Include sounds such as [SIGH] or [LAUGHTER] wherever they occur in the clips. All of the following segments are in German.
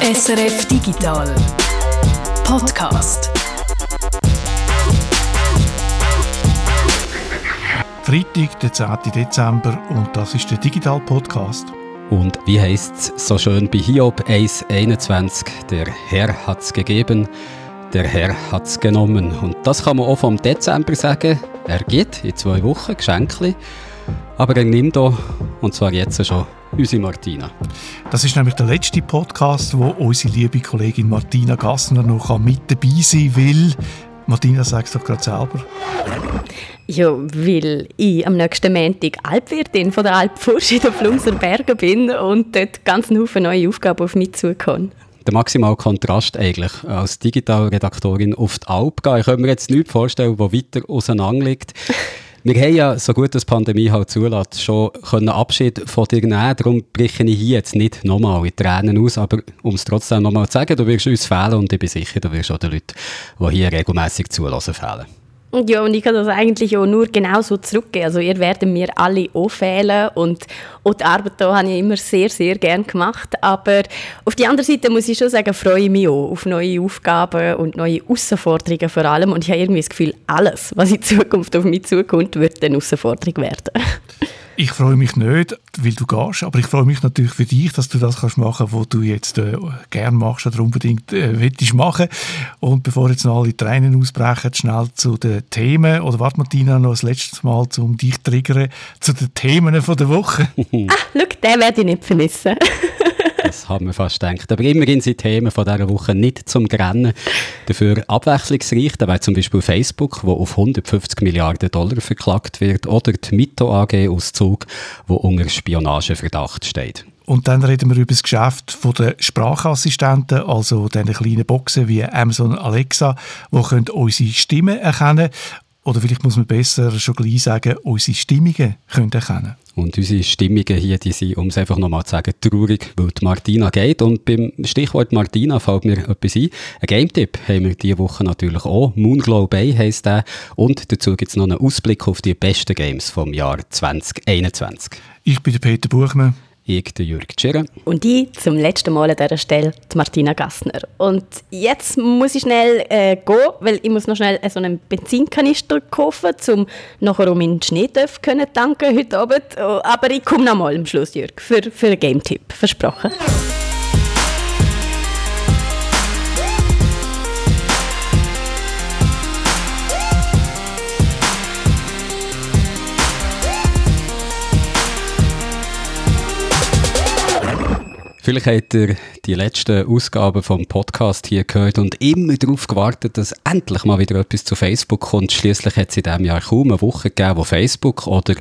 SRF Digital Podcast. Freitag, der 10. Dezember und das ist der Digital Podcast. Und wie heißt es so schön bei Hiob 1,21? Der Herr hat es gegeben, der Herr hat es genommen. Und das kann man auch vom Dezember sagen. Er geht in zwei Wochen Geschenke, aber er nimmt auch, und zwar jetzt schon, unsere Martina. Das ist nämlich der letzte Podcast, wo unsere liebe Kollegin Martina Gassner noch mit dabei sein will. Martina, sagst doch gerade selber. Ja, weil ich am nächsten Montag Alpwirtin von der Alp Furschid auf Lungser Bergen bin und dort ganz Haufen neue Aufgaben auf mich zukommen. Der maximale Kontrast eigentlich als Digitalredaktorin auf die Alp gehen. Ich kann mir jetzt nichts vorstellen, was weiter auseinander liegt. Wir haben ja, so gut das Pandemie halt zulässt, schon können Abschied von dir nehmen. Darum breche ich hier jetzt nicht nochmal in Tränen aus. Aber um es trotzdem nochmal zu sagen, du wirst uns fehlen und ich bin sicher, du wirst auch den Leuten, die hier regelmäßig zulassen, fehlen. Ja, und ich kann das eigentlich auch nur genauso zurückgeben. Also ihr werdet mir alle auch fehlen und auch die Arbeit hier habe ich immer sehr, sehr gerne gemacht. Aber auf der anderen Seite muss ich schon sagen, freue ich mich auch auf neue Aufgaben und neue Herausforderungen vor allem. Und ich habe irgendwie das Gefühl, alles, was in Zukunft auf mich zukommt, wird eine Herausforderung werden. [LAUGHS] Ich freue mich nicht, weil du gehst, aber ich freue mich natürlich für dich, dass du das kannst machen, was du jetzt äh, gern machst oder unbedingt äh, willst machen. Und bevor jetzt noch alle Tränen ausbrechen, schnell zu den Themen. Oder warte Martina, noch das letzte Mal, um dich zu triggern, zu den Themen von der Woche. ah, schau, den werde ich nicht vermissen. Haben wir fast gedacht. Aber immerhin sind Themen von dieser Woche nicht zum Grennen. Dafür abwechslungsreich. Da wäre zum Beispiel Facebook, wo auf 150 Milliarden Dollar verklagt wird, oder die Mito AG aus Zug, wo unter Spionageverdacht steht. Und dann reden wir über das Geschäft der Sprachassistenten, also diesen kleinen Boxen wie Amazon Alexa, die unsere Stimmen erkennen oder vielleicht muss man besser schon gleich sagen, unsere Stimmungen können erkennen und unsere Stimmungen hier, die sind, um es einfach nochmal zu sagen, traurig, weil die Martina geht. Und beim Stichwort Martina fällt mir etwas ein. Ein Game-Tipp haben wir diese Woche natürlich auch. Moonglow Bay heisst der. Und dazu gibt es noch einen Ausblick auf die besten Games vom Jahr 2021. Ich bin der Peter Buchmann ich, der Jürg Tschirren. Und ich zum letzten Mal an dieser Stelle, die Martina Gassner. Und jetzt muss ich schnell äh, gehen, weil ich muss noch schnell so einen Benzinkanister kaufen, um nachher um meinen Schneetöpf können tanken heute Abend. Aber ich komme noch mal am Schluss, Jürg, für, für einen Game-Tipp. Versprochen. Vielleicht habt ihr die letzten Ausgaben vom Podcast hier gehört und immer darauf gewartet, dass endlich mal wieder etwas zu Facebook kommt. Schließlich hat es in diesem Jahr kaum eine Woche gegeben, wo Facebook oder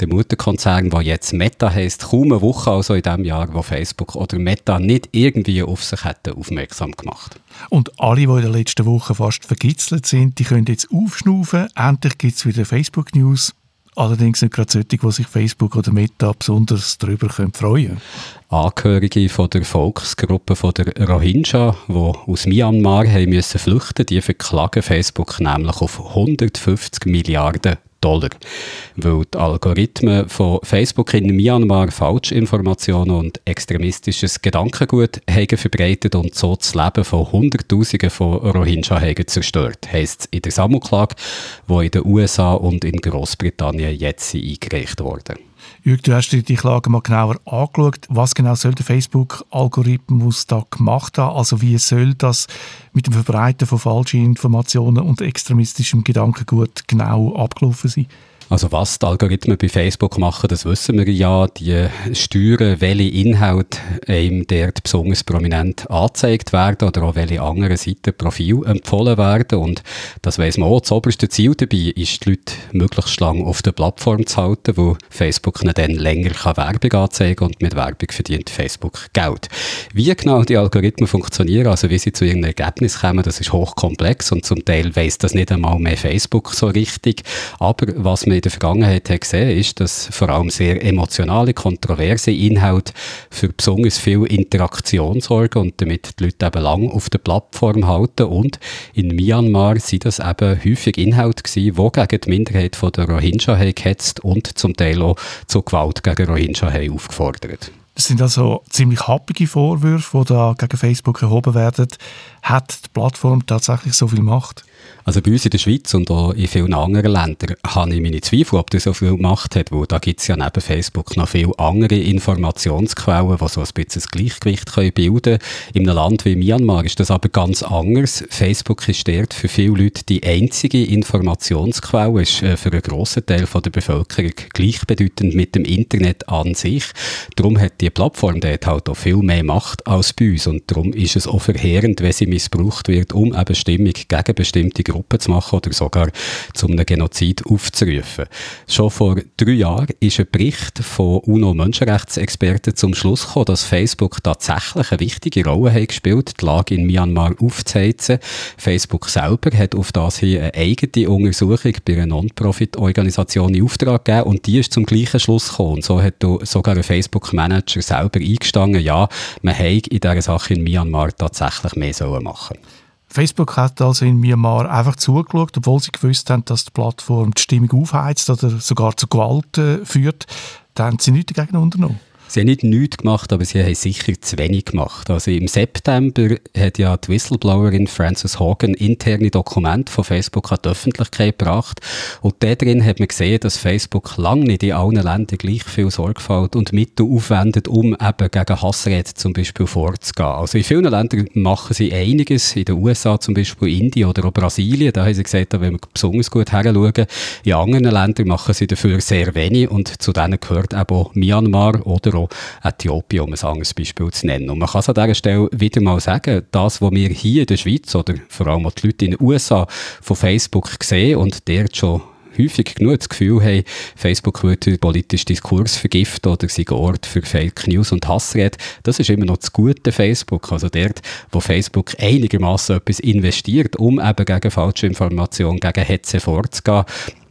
der Mutterkonzern, der jetzt Meta heißt, kaum eine Woche also in diesem Jahr, wo Facebook oder Meta nicht irgendwie auf sich hätten aufmerksam gemacht. Und alle, die in der letzten Woche fast vergitzelt sind, die können jetzt aufschnaufen. Endlich gibt es wieder Facebook-News. Allerdings nicht gerade solche, die sich Facebook oder Meta besonders darüber freuen können. Angehörige von der Volksgruppe von der Rohingya, die aus Myanmar haben müssen flüchten, die verklagen Facebook nämlich auf 150 Milliarden Dollar. Weil die Algorithmen von Facebook in Myanmar Falschinformationen und extremistisches Gedankengut haben verbreitet und so das Leben von Hunderttausenden von Rohingya haben zerstört, heisst es in der Sammelklage, die in den USA und in Großbritannien jetzt eingereicht wurde. Jürg, du hast dir die Klage mal genauer angeschaut. Was genau soll der Facebook-Algorithmus da gemacht haben? Also wie soll das mit dem Verbreiten von falschen Informationen und extremistischem Gedankengut genau abgelaufen sein? Also was die Algorithmen bei Facebook machen, das wissen wir ja. Die steuern, welche Inhalte einem dort besonders prominent angezeigt werden oder auch welche anderen Seiten Profil empfohlen werden. Und das weiss man auch. Das oberste Ziel dabei ist, die Leute möglichst lange auf der Plattform zu halten, wo Facebook ihnen dann länger kann Werbung anzeigen kann und mit Werbung verdient Facebook Geld. Wie genau die Algorithmen funktionieren, also wie sie zu ihrem Ergebnis kommen, das ist hochkomplex und zum Teil weiss das nicht einmal mehr Facebook so richtig. Aber was man in der Vergangenheit hat gesehen ist, dass vor allem sehr emotionale, kontroverse Inhalte für besonders viel Interaktion sorgen und damit die Leute eben lang auf der Plattform halten. Und in Myanmar sind das eben häufig Inhalte gewesen, die gegen die Minderheit der Rohingya gehetzt und zum Teil auch zu Gewalt gegen Rohingya haben aufgefordert. Das sind also ziemlich happige Vorwürfe, die da gegen Facebook erhoben werden. Hat die Plattform tatsächlich so viel Macht? Also bei uns in der Schweiz und auch in vielen anderen Ländern habe ich meine Zweifel, ob das so viel gemacht hat, weil da gibt es ja neben Facebook noch viele andere Informationsquellen, die so ein bisschen das Gleichgewicht können bilden können. In einem Land wie Myanmar ist das aber ganz anders. Facebook ist dort für viele Leute die einzige Informationsquelle, ist äh, für einen grossen Teil von der Bevölkerung gleichbedeutend mit dem Internet an sich. Darum hat die Plattform dort halt auch viel mehr Macht als bei uns und darum ist es auch verheerend, wenn sie missbraucht wird, um eine Stimmung gegen bestimmte Gruppen Gruppe zu machen oder sogar zum Genozid aufzurufen. Schon vor drei Jahren ist ein Bericht von UNO-Menschenrechtsexperten zum Schluss gekommen, dass Facebook tatsächlich eine wichtige Rolle hat gespielt, die Lage in Myanmar aufzuheizen. Facebook selber hat auf das hier eine eigene Untersuchung bei einer Non-Profit-Organisation in Auftrag gegeben und die ist zum gleichen Schluss gekommen. Und so hat sogar ein Facebook-Manager selber eingestanden, ja, man hätte in dieser Sache in Myanmar tatsächlich mehr machen sollen. Facebook hat also in Myanmar einfach zugeschaut, obwohl sie gewusst haben, dass die Plattform die Stimmung aufheizt oder sogar zu Gewalt äh, führt. Da haben sie nichts dagegen unternommen. Sie haben nicht nichts gemacht, aber sie haben sicher zu wenig gemacht. Also im September hat ja die Whistleblowerin Frances Hogan interne Dokumente von Facebook an die Öffentlichkeit gebracht. Und da drin hat man gesehen, dass Facebook lange nicht in allen Ländern gleich viel Sorgfalt und Mittel aufwendet, um eben gegen Hassrede zum Beispiel vorzugehen. Also in vielen Ländern machen sie einiges. In den USA zum Beispiel Indien oder auch Brasilien. Da haben sie gesagt, da wollen wir besonders gut heranschauen. In anderen Ländern machen sie dafür sehr wenig. Und zu denen gehört eben auch Myanmar oder auch Äthiopien, um ein anderes Beispiel zu nennen. Und man kann es an dieser Stelle wieder mal sagen, das, was wir hier in der Schweiz oder vor allem auch die Leute in den USA von Facebook sehen und dort schon häufig genug das Gefühl haben, Facebook würde den politischen Diskurs vergiften oder sei Ort für Fake News und Hassrede. Das ist immer noch das gute Facebook. Also dort, wo Facebook einigermaßen etwas investiert, um eben gegen falsche Informationen, gegen Hetze vorzugehen,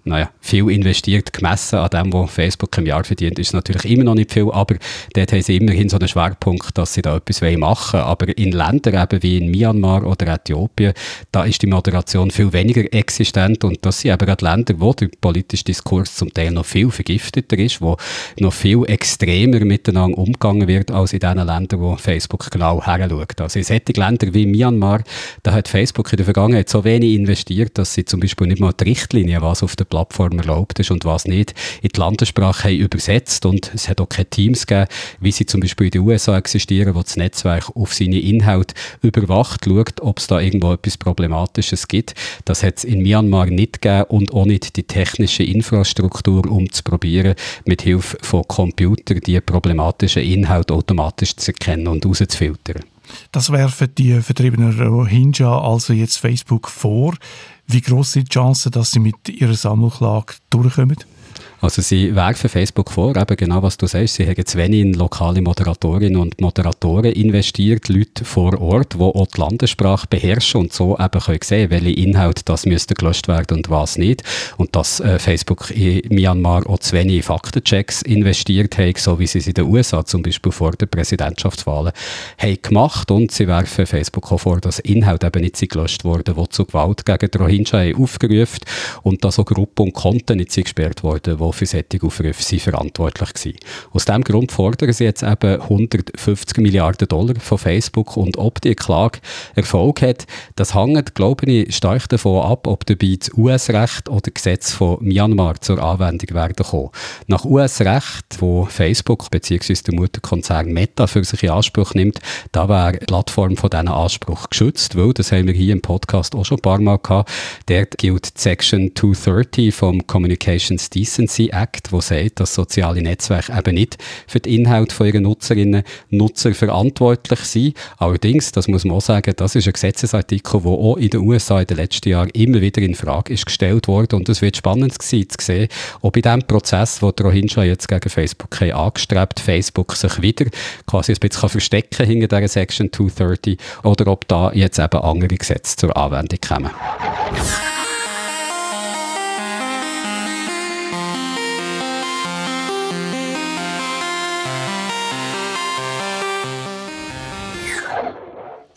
naja, viel investiert, gemessen an dem, was Facebook im Jahr verdient, ist natürlich immer noch nicht viel, aber dort haben sie immerhin so einen Schwerpunkt, dass sie da etwas machen wollen. Aber in Ländern eben wie in Myanmar oder Äthiopien, da ist die Moderation viel weniger existent und das sind eben gerade Länder, wo der politische Diskurs zum Teil noch viel vergifteter ist, wo noch viel extremer miteinander umgegangen wird, als in den Ländern, wo Facebook genau heranschaut. Also in solchen Ländern wie Myanmar, da hat Facebook in der Vergangenheit so wenig investiert, dass sie zum Beispiel nicht mal die Richtlinie, was auf der Plattform erlaubt ist und was nicht, in die Landessprache haben übersetzt und es hat auch keine Teams gegeben, wie sie zum Beispiel in den USA existieren, wo das Netzwerk auf seine Inhalte überwacht, schaut, ob es da irgendwo etwas Problematisches gibt. Das hat es in Myanmar nicht gegeben und auch nicht die technische Infrastruktur, um zu probieren, mit Hilfe von Computern die problematischen Inhalte automatisch zu erkennen und rauszufiltern. Das werfen die vertriebenen Rohingya also jetzt Facebook vor. Wie groß sind die Chancen, dass sie mit ihrer Sammelklage durchkommen? Also sie werfen Facebook vor, eben genau was du sagst, sie haben zu wenig in lokale Moderatorinnen und Moderatoren investiert, Leute vor Ort, die auch die Landessprache beherrschen und so eben können sehen, welche Inhalte das müsste gelöscht werden und was nicht. Und dass äh, Facebook in Myanmar auch zu wenig Faktenchecks investiert hat, so wie sie es in den USA zum Beispiel vor der Präsidentschaftswahlen haben gemacht und sie werfen Facebook auch vor, dass Inhalte eben nicht gelöscht wurden, die zu Gewalt gegen die Rohingya aufgerufen und dass auch Gruppen und Konten nicht gesperrt wurden, die für solche Aufrufe sind verantwortlich waren. Aus diesem Grund fordern sie jetzt eben 150 Milliarden Dollar von Facebook und ob die Klage Erfolg hat, das hängt, glaube ich, stark davon ab, ob dabei das US-Recht oder Gesetz von Myanmar zur Anwendung werden kommen. Nach US-Recht, wo Facebook bzw. der Mutterkonzern Meta für sich in Anspruch nimmt, da wäre die Plattform von diesen Anspruch geschützt, weil, das haben wir hier im Podcast auch schon ein paar Mal gehabt, dort gilt Section 230 vom Communications Decency Privacy Act, der sagt, dass soziale Netzwerke eben nicht für den Inhalt von ihren Nutzerinnen und Nutzer verantwortlich sind. Allerdings, das muss man auch sagen, das ist ein Gesetzesartikel, der auch in den USA in den letzten Jahren immer wieder in Frage ist gestellt worden und es wird spannend sein zu sehen, ob in dem Prozess, wo Rohingya jetzt gegen Facebook angestrebt, Facebook sich wieder quasi ein bisschen verstecken hinter dieser Section 230 oder ob da jetzt eben andere Gesetze zur Anwendung kommen.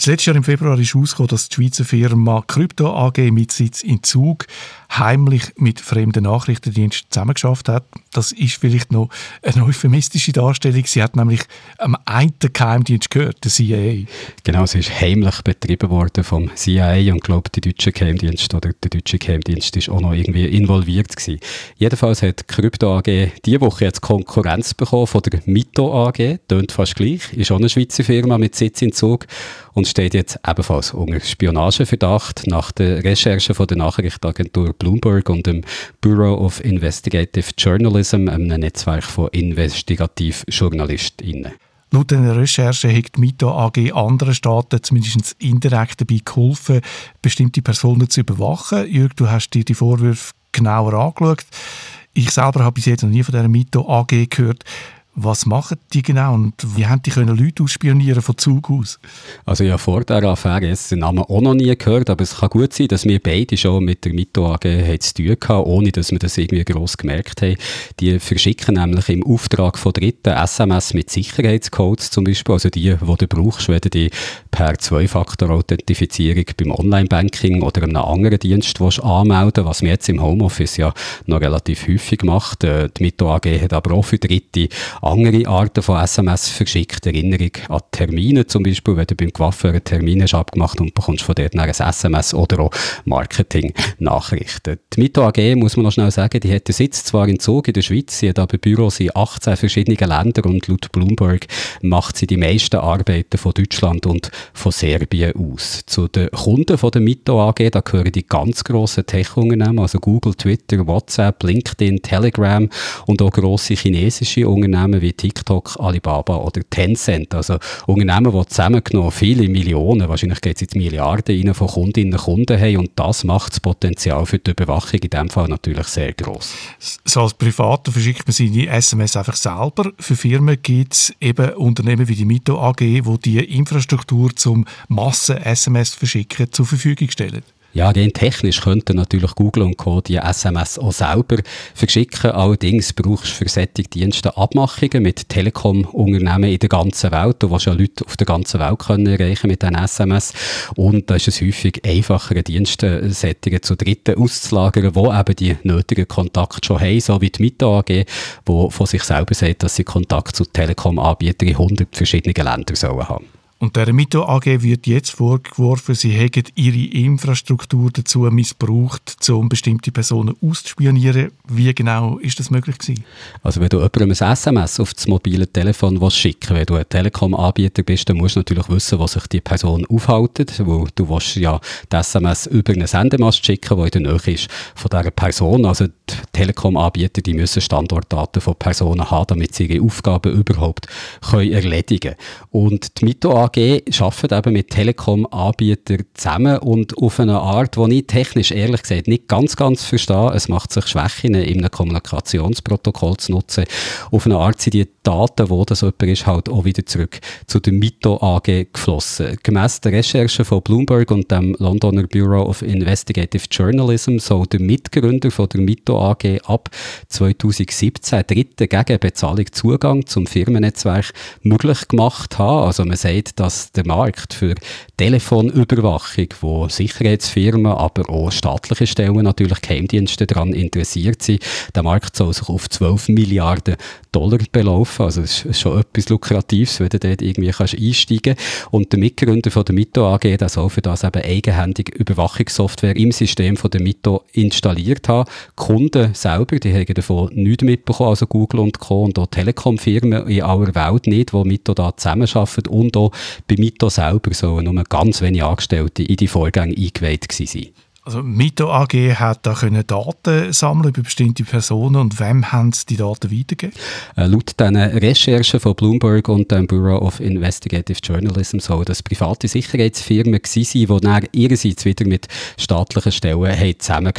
Das letzte Jahr im Februar ist herausgekommen, dass die Schweizer Firma Krypto AG mit Sitz in Zug heimlich mit fremden Nachrichtendiensten zusammengeschafft hat. Das ist vielleicht noch eine euphemistische Darstellung. Sie hat nämlich am einen Geheimdienst gehört, der CIA. Genau, sie ist heimlich betrieben worden vom CIA und glaube der deutsche Geheimdienst oder der deutsche Geheimdienst ist auch noch irgendwie involviert gewesen. Jedenfalls hat Krypto AG diese Woche jetzt Konkurrenz bekommen von der Mito AG. Tönt fast gleich, ist auch eine Schweizer Firma mit Sitz in Zug und steht jetzt ebenfalls unter Spionageverdacht nach der Recherche von der Nachrichtenagentur Bloomberg und dem Bureau of Investigative Journalism, einem Netzwerk von Investigativjournalistinnen. Laut einer Recherche hat die Mito AG anderen Staaten zumindest indirekt dabei geholfen, bestimmte Personen zu überwachen. Jürg, du hast dir die Vorwürfe genauer angeschaut. Ich selber habe bis jetzt noch nie von dieser Mito AG gehört. Was machen die genau und wie haben die können Leute ausspionieren von Zug aus? Also ja, vor dieser Affäre jetzt den Namen auch noch nie gehört, aber es kann gut sein, dass wir beide schon mit der Mito AG zu tun hatten, ohne dass wir das irgendwie gross gemerkt haben. Die verschicken nämlich im Auftrag von Dritten SMS mit Sicherheitscodes zum Beispiel, also die, die du brauchst, wenn du die per Zwei-Faktor-Authentifizierung beim Online-Banking oder einem anderen Dienst anmelden was man jetzt im Homeoffice ja noch relativ häufig macht. Äh, die Mito AG hat aber auch für Dritte andere Arten von SMS verschickt. Erinnerung an Termine zum Beispiel, wenn du beim Coiffeur einen Termin hast abgemacht und bekommst von dort ein SMS oder auch Marketing-Nachrichten. Die Mito AG, muss man noch schnell sagen, die hat den Sitz zwar in Zug in der Schweiz, sie hat aber Büros in 18 verschiedenen Ländern und laut Bloomberg macht sie die meisten Arbeiten von Deutschland und von Serbien aus. Zu den Kunden von der Mito AG, da gehören die ganz grossen Tech-Unternehmen, also Google, Twitter, WhatsApp, LinkedIn, Telegram und auch grosse chinesische Unternehmen Wie TikTok, Alibaba oder Tencent. Also Unternehmen, die zusammengenommen viele Millionen, wahrscheinlich geht es jetzt Milliarden rein, von Kundinnen und Kunden haben und das macht das Potenzial für die Überwachung in diesem Fall natürlich sehr groß. So als Privater verschickt man seine SMS einfach selber. Für Firmen gibt es eben Unternehmen wie die Mito AG, die die Infrastruktur zum Massen-SMS verschicken zur Verfügung stellen. Ja, rein technisch könnten natürlich Google und Co. die SMS auch selber verschicken. Allerdings brauchst du für solche Dienste Abmachungen mit Telekom-Unternehmen in der ganzen Welt. Du willst ja Leute auf der ganzen Welt können erreichen mit diesen SMS. Und da ist es häufig einfacher, Dienstsettungen zu Dritten auszulagern, die eben die nötigen Kontakte schon haben, so wie die Mita AG, die von sich selber sagt, dass sie Kontakt zu Telekom-Anbietern in 100 verschiedenen Ländern sollen haben. Und der Mito AG wird jetzt vorgeworfen, sie hätten ihre Infrastruktur dazu missbraucht, um bestimmte Personen auszuspionieren. Wie genau ist das möglich gewesen? Also wenn du jemandem ein SMS auf das mobile Telefon willst schicken wenn du ein Telekom-Anbieter bist, dann musst du natürlich wissen, was sich die Person aufhält, wo du willst ja die SMS über einen Sendemast schicken, der in der Nähe ist von dieser Person. Also die Telekom-Anbieter, die müssen Standortdaten von Personen haben, damit sie ihre Aufgaben überhaupt können erledigen können. Und die Mito AG AG arbeitet eben mit Telekom-Anbietern zusammen und auf eine Art, die ich technisch ehrlich gesagt nicht ganz, ganz verstehe. Es macht sich Schwächen in einem Kommunikationsprotokoll zu nutzen. Auf eine Art sind die Daten, wo das jemand ist, halt auch wieder zurück zu der Mito AG geflossen. Gemäss der Recherche von Bloomberg und dem Londoner Bureau of Investigative Journalism soll der Mitgründer von der Mito AG ab 2017 Dritten gegen Bezahlung Zugang zum Firmennetzwerk möglich gemacht haben. Also man sagt, dass der Markt für Telefonüberwachung, wo Sicherheitsfirmen, aber auch staatliche Stellen, natürlich Geheimdienste daran interessiert sind, der Markt soll sich auf 12 Milliarden Dollar belaufen. Also das ist schon etwas Lukratives, wenn du dort irgendwie kannst einsteigen Und der Mitgründer von der Mito AG, der soll für das eben eigenhändig Überwachungssoftware im System von der Mito installiert haben. Die Kunden selber, die haben davon nichts mitbekommen, also Google und Co. und auch Telekom-Firmen in aller Welt nicht, wo Mito da zusammenarbeiten und auch bei Mito selber sollen nur ganz wenige Angestellte in die Vorgänge eingeweiht gewesen sein. Also Mito AG hat da können Daten sammeln über bestimmte Personen und wem haben sie die Daten weitergegeben? Äh, laut den Recherchen von Bloomberg und dem Bureau of Investigative Journalism soll das private Sicherheitsfirmen gewesen sein, die dann ihrerseits wieder mit staatlichen Stellen haben.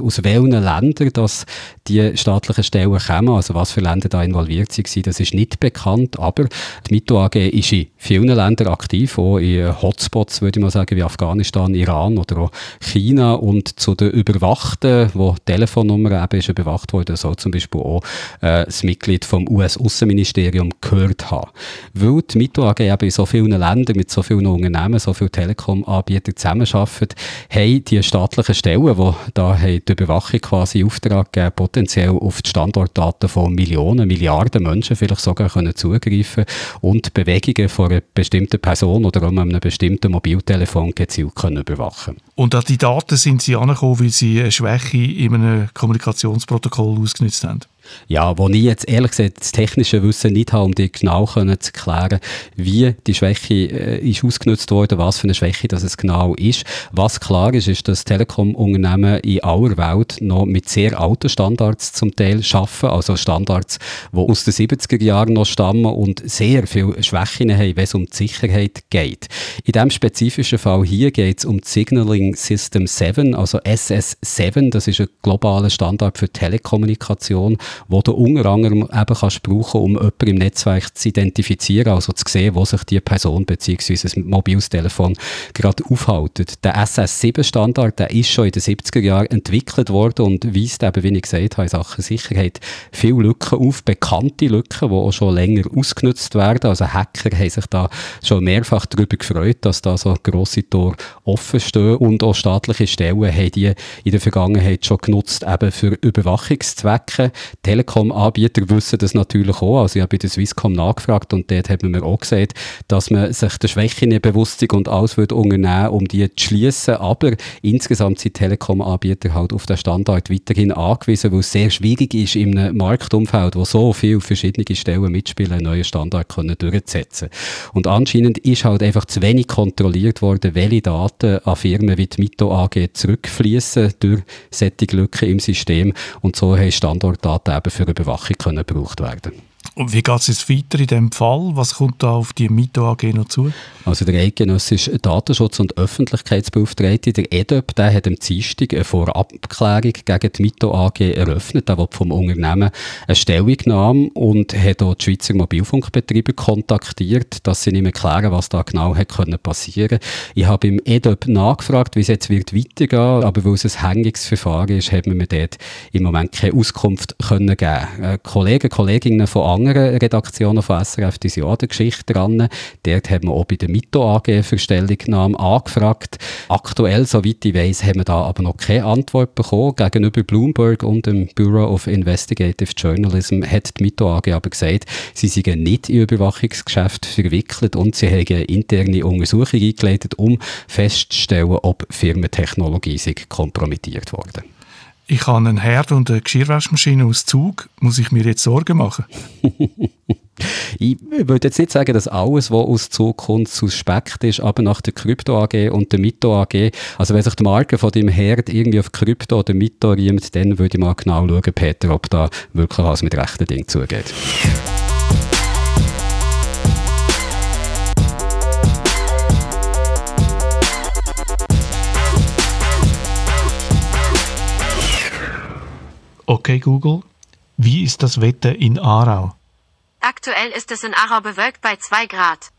Aus welchen Ländern das die staatlichen Stellen kommen, also was für Länder da involviert waren, das ist nicht bekannt, aber die Mito AG ist in vielen Ländern aktiv, auch in Hotspots, würde ich mal sagen, wie Afghanistan, Iran oder auch China und zu den Überwachten, wo die Telefonnummer eben ist überwacht wurde, soll zum Beispiel auch äh, das Mitglied vom US-Außenministerium gehört haben. Weil die Mito AG eben in so vielen Ländern mit so vielen Unternehmen, so vielen Telekom-Anbietern zusammenarbeiten, haben die staatlichen Stellen, die da haben die Überwachung quasi Auftrag gegeben, potenziell auf die Standortdaten von Millionen, Milliarden Menschen vielleicht sogar können zugreifen und Bewegungen von einer bestimmten Person oder auch einem bestimmten Mobiltelefon gezielt können überwachen Und an die Daten sind Sie angekommen, weil Sie eine Schwäche in einem Kommunikationsprotokoll ausgenutzt haben? Ja, wo ich jetzt ehrlich gesagt das technische Wissen nicht habe, um dir genau zu erklären, wie die Schwäche äh, ist ausgenutzt worden, was für eine Schwäche das es genau ist. Was klar ist, ist, dass Telekom-Unternehmen in aller Welt noch mit sehr alten Standards zum Teil arbeiten, also Standards, die aus den 70er Jahren noch stammen und sehr viele Schwächen haben, wenn es um die Sicherheit geht. In diesem spezifischen Fall hier geht es um Signaling System 7, also SS7, das ist ein globaler Standard für Telekommunikation wo du unter anderem eben kannst brauchen, um jemanden im Netzwerk zu identifizieren, also zu sehen, wo sich die Person bzw. ein mobiles Telefon gerade aufhält. Der SS7-Standard, der ist schon in den 70er Jahren entwickelt worden und weist eben, wie ich gesagt habe, in Sachen Sicherheit viele Lücken auf, bekannte Lücken, die auch schon länger ausgenutzt werden. Also Hacker haben sich da schon mehrfach darüber gefreut, dass da so grosse Tore offen stehen und auch staatliche Stellen haben die in der Vergangenheit schon genutzt, eben für Überwachungszwecke. Telekom-Anbieter wissen das natürlich auch. Also ich habe bei der Swisscom nachgefragt und dort hat man mir auch gesagt, dass man sich der Schwäche bewusst ist und alles wird unternehmen, um die zu schließen. Aber insgesamt sind Telekom-Anbieter halt auf den Standard weiterhin angewiesen, weil es sehr schwierig ist, in einem Marktumfeld, wo so viele verschiedene Stellen mitspielen, einen neuen Standard können durchzusetzen. Und anscheinend ist halt einfach zu wenig kontrolliert worden, welche Daten an Firmen wie die Mito AG zurückfließen durch solche Lücken im System. Und so haben Standortdaten eben für Überwachung können gebraucht werden. Und wie geht es jetzt weiter in diesem Fall? Was kommt da auf die Mito AG noch zu? Also der eidgenössische Datenschutz- und Öffentlichkeitsbeauftragte, der EDOP, der hat am Dienstag eine Vorabklärung gegen die Mito AG eröffnet. Der will vom Unternehmen eine Stellungnahme und hat auch die Schweizer Mobilfunkbetreiber kontaktiert, dass sie nicht mehr klären, was da genau hat können passieren. Ich habe im EDOP nachgefragt, wie es jetzt wird weitergehen, aber weil es ein Hängungsverfahren ist, haben wir mir dort im Moment keine Auskunft können geben. Äh, Kollegen, Kolleginnen von anderen Redaktionen von SRF, die sind auch der Geschichte dran. Dort haben wir auch bei der Mito AG für Stellungnahme angefragt. Aktuell, soweit ich weiss, haben wir da aber noch keine Antwort bekommen. Gegenüber Bloomberg und dem Bureau of Investigative Journalism hat die Mito AG aber gesagt, sie seien nicht in Überwachungsgeschäft verwickelt und sie haben interne Untersuchung eingeleitet, um festzustellen, ob Firmentechnologie kompromittiert worden ich habe einen Herd und eine Geschirrwaschmaschine aus Zug. Muss ich mir jetzt Sorgen machen? [LAUGHS] ich würde jetzt nicht sagen, dass alles, was aus Zug kommt, suspekt ist, aber nach der Krypto AG und der Mito AG, also wenn sich die Marke von dem Herd irgendwie auf Krypto oder Mito riemt, dann würde ich mal genau schauen, Peter, ob da wirklich was mit rechten Dingen zugeht. Okay, Google, wie ist das Wetter in Aarau? Aktuell ist es in Aarau bewölkt bei 2 Grad.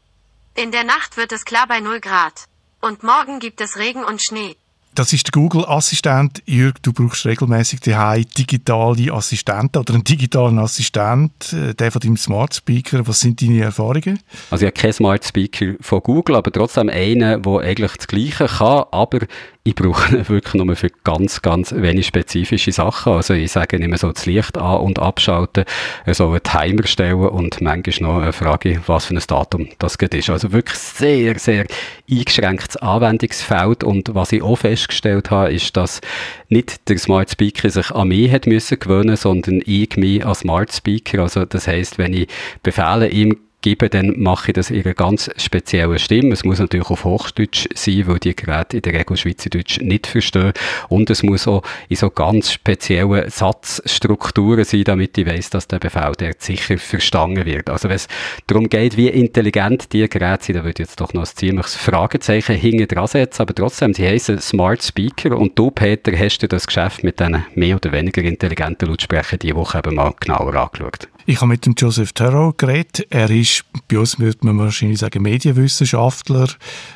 In der Nacht wird es klar bei 0 Grad. Und morgen gibt es Regen und Schnee. Das ist der Google-Assistent. Jürg, du brauchst regelmäßig die digitale Assistenten oder einen digitalen Assistent, äh, der von deinem Smart Speaker. Was sind deine Erfahrungen? Also ich habe keinen Smart Speaker von Google, aber trotzdem einen, der eigentlich das Gleiche kann, aber ich brauche ihn [LAUGHS] wirklich nur für ganz, ganz wenig spezifische Sachen. Also ich sage mehr so das Licht an- und abschalten, so einen Timer stellen und manchmal noch eine Frage, was für ein Datum das geht ist. Also wirklich sehr, sehr eingeschränktes Anwendungsfeld und was ich auch festgestellt habe, ist, dass nicht der Smart Speaker sich an mich hat müssen gewöhnen, sondern ich mich als Smart Speaker. Also das heißt, wenn ich Befehle ihm gebe, dann mache ich das in einer ganz speziellen Stimme. Es muss natürlich auf Hochdeutsch sein, weil die Geräte in der Regel Schweizerdeutsch nicht verstehen. Und es muss auch in so ganz speziellen Satzstrukturen sein, damit ich weiß, dass der Befehl der sicher verstanden wird. Also wenn es darum geht, wie intelligent die Geräte sind, dann würde ich jetzt doch noch ein ziemliches Fragezeichen hinten dran setzen. Aber trotzdem, sie heißen Smart Speaker und du, Peter, hast du das Geschäft mit diesen mehr oder weniger intelligenten Lautsprechern diese Woche eben mal genauer angeschaut. Ich habe mit dem Joseph Turrow geredet. Er ist, bei uns würde man wahrscheinlich sagen, Medienwissenschaftler,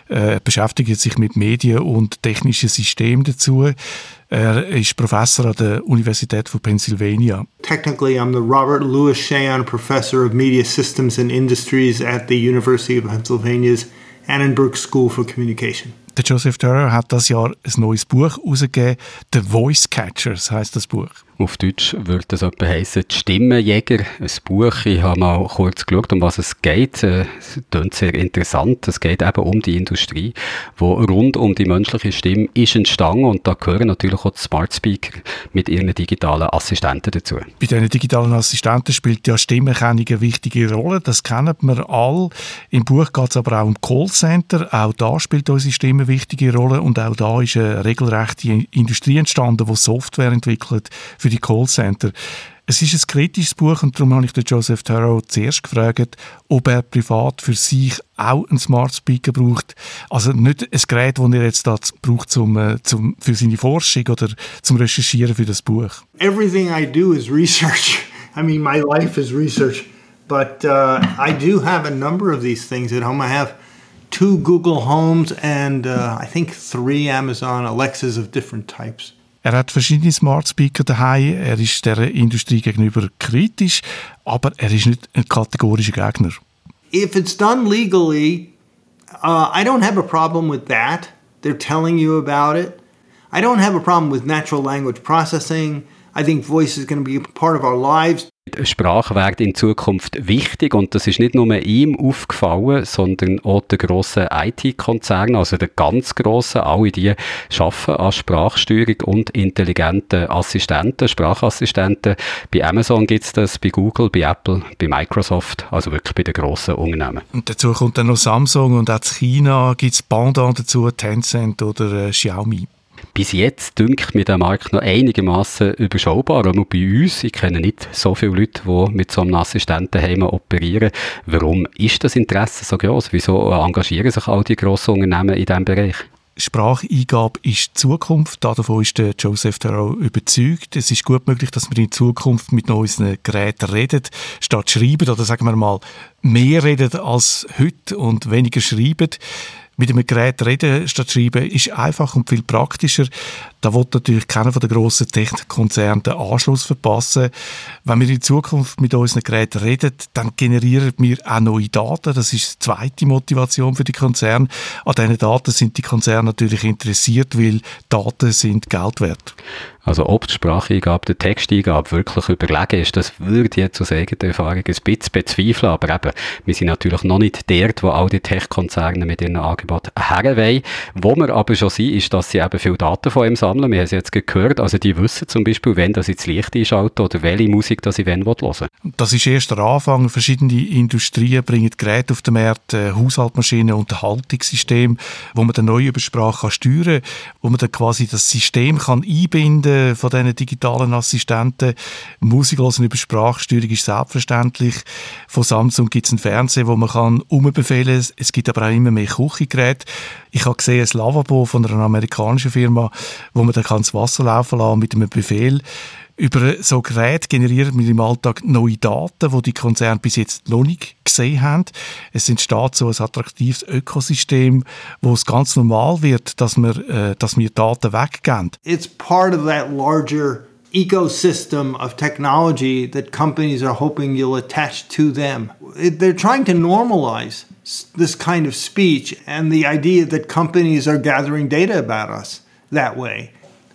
äh, beschäftigt sich mit Medien und technischen Systemen dazu. Er ist Professor an der Universität von Pennsylvania. Technically, I'm the Robert Louis Shayon Professor of Media Systems and Industries at the University of Pennsylvania's Annenberg School for Communication. Der Joseph Turner hat das Jahr ein neues Buch herausgegeben, The Voice Catchers heißt das Buch. Auf Deutsch würde das etwa heissen, die Stimmenjäger, ein Buch. Ich habe mal kurz geschaut, um was es geht. Äh, es klingt sehr interessant. Es geht eben um die Industrie, wo rund um die menschliche Stimme ist entstanden und da gehören natürlich auch die Smart Speaker mit ihren digitalen Assistenten dazu. Bei diesen digitalen Assistenten spielt ja Stimmenkennung eine wichtige Rolle. Das kennen wir alle. Im Buch geht es aber auch um Callcenter. Auch da spielt unsere Stimme eine wichtige Rolle und auch da ist eine regelrechte Industrie entstanden, die Software entwickelt für die Callcenter. Es ist ein kritisches Buch und darum habe ich den Joseph Turrow zuerst gefragt, ob er privat für sich auch einen Smart Speaker braucht. Also nicht ein Gerät, das er jetzt da braucht zum, äh, zum, für seine Forschung oder zum Recherchieren für das Buch. Everything I do is research. [LAUGHS] I mean, my life is research. But uh, I do have a number of these things at home. I have two Google Homes and uh, I think three Amazon Alexas of different types. Er hat verschiedene Smart Speaker daheim. Er ist der Industrie gegenüber kritisch, aber er ist nicht ein kategorischer Gegner. If it's done legally, uh, I don't have a problem with that. They're telling you about it. I don't have a problem with natural language processing. I think voice is going to be a part of our lives. Sprache wird in Zukunft wichtig und das ist nicht nur ihm aufgefallen, sondern auch den grossen IT-Konzernen, also den ganz grossen, alle die arbeiten an Sprachsteuerung und intelligenten Assistenten, Sprachassistenten. Bei Amazon gibt es das, bei Google, bei Apple, bei Microsoft, also wirklich bei den grossen Unternehmen. Und dazu kommt dann noch Samsung und auch in China gibt es Pendant dazu, Tencent oder äh, Xiaomi. Bis jetzt dünkt mir der Markt noch einigermaßen überschaubar, auch bei uns. Ich kenne nicht so viele Leute, die mit so einem Assistenten operieren. Warum ist das Interesse so groß? Wieso engagieren sich all die grossen Unternehmen in diesem Bereich? Spracheingabe ist Zukunft. Davon ist der Joseph Thoreau überzeugt. Es ist gut möglich, dass wir in Zukunft mit unseren Geräten reden, statt schreiben oder sagen wir mal mehr reden als heute und weniger schreiben mit einem Gerät reden statt schreiben ist einfach und viel praktischer. Da wird natürlich keiner von den grossen Tech-Konzernen den Anschluss verpassen. Wenn wir in Zukunft mit unseren Geräten reden, dann generieren wir auch neue Daten. Das ist die zweite Motivation für die Konzerne. An diesen Daten sind die Konzerne natürlich interessiert, weil Daten sind Geld wert. Also ob die Spracheingabe, die Texteingabe wirklich überlegen ist, das würde jetzt aus eigener Erfahrung ein bisschen bezweifeln. Aber eben, wir sind natürlich noch nicht dort, wo all die Tech-Konzerne mit ihren Angeboten herwollen. Wo wir aber schon sind, ist, dass sie eben viele Daten von ihm sammeln. Wir haben es jetzt gehört. Also die wissen zum Beispiel, wenn das ins Licht einschalten oder welche Musik das sie hören wollen. Das ist erst der Anfang. Verschiedene Industrien bringen Geräte auf den Markt, äh, Haushaltsmaschinen, Unterhaltungssysteme, wo man dann neu über Sprache steuern kann, wo man dann quasi das System kann einbinden von diesen digitalen Assistenten. Musik hören über Sprachsteuerung ist selbstverständlich. Von Samsung gibt es einen Fernseher, wo man kann umbefehlen kann. Es gibt aber auch immer mehr Küchengeräte. Ich habe gesehen, ein Lavabo von einer amerikanischen Firma, wo man dann das Wasser laufen lassen mit einem Befehl. Über so Geräte generieren wir im Alltag neue Daten, die die Konzerne bis jetzt noch nicht gesehen haben. Es entsteht so ein attraktives Ökosystem, wo es ganz normal wird, dass wir, äh, dass wir Daten weggeben. It's part of that larger ecosystem of technology that companies are hoping you'll attach to them. They're trying to normalize this kind of speech and the idea that companies are gathering data about us that way.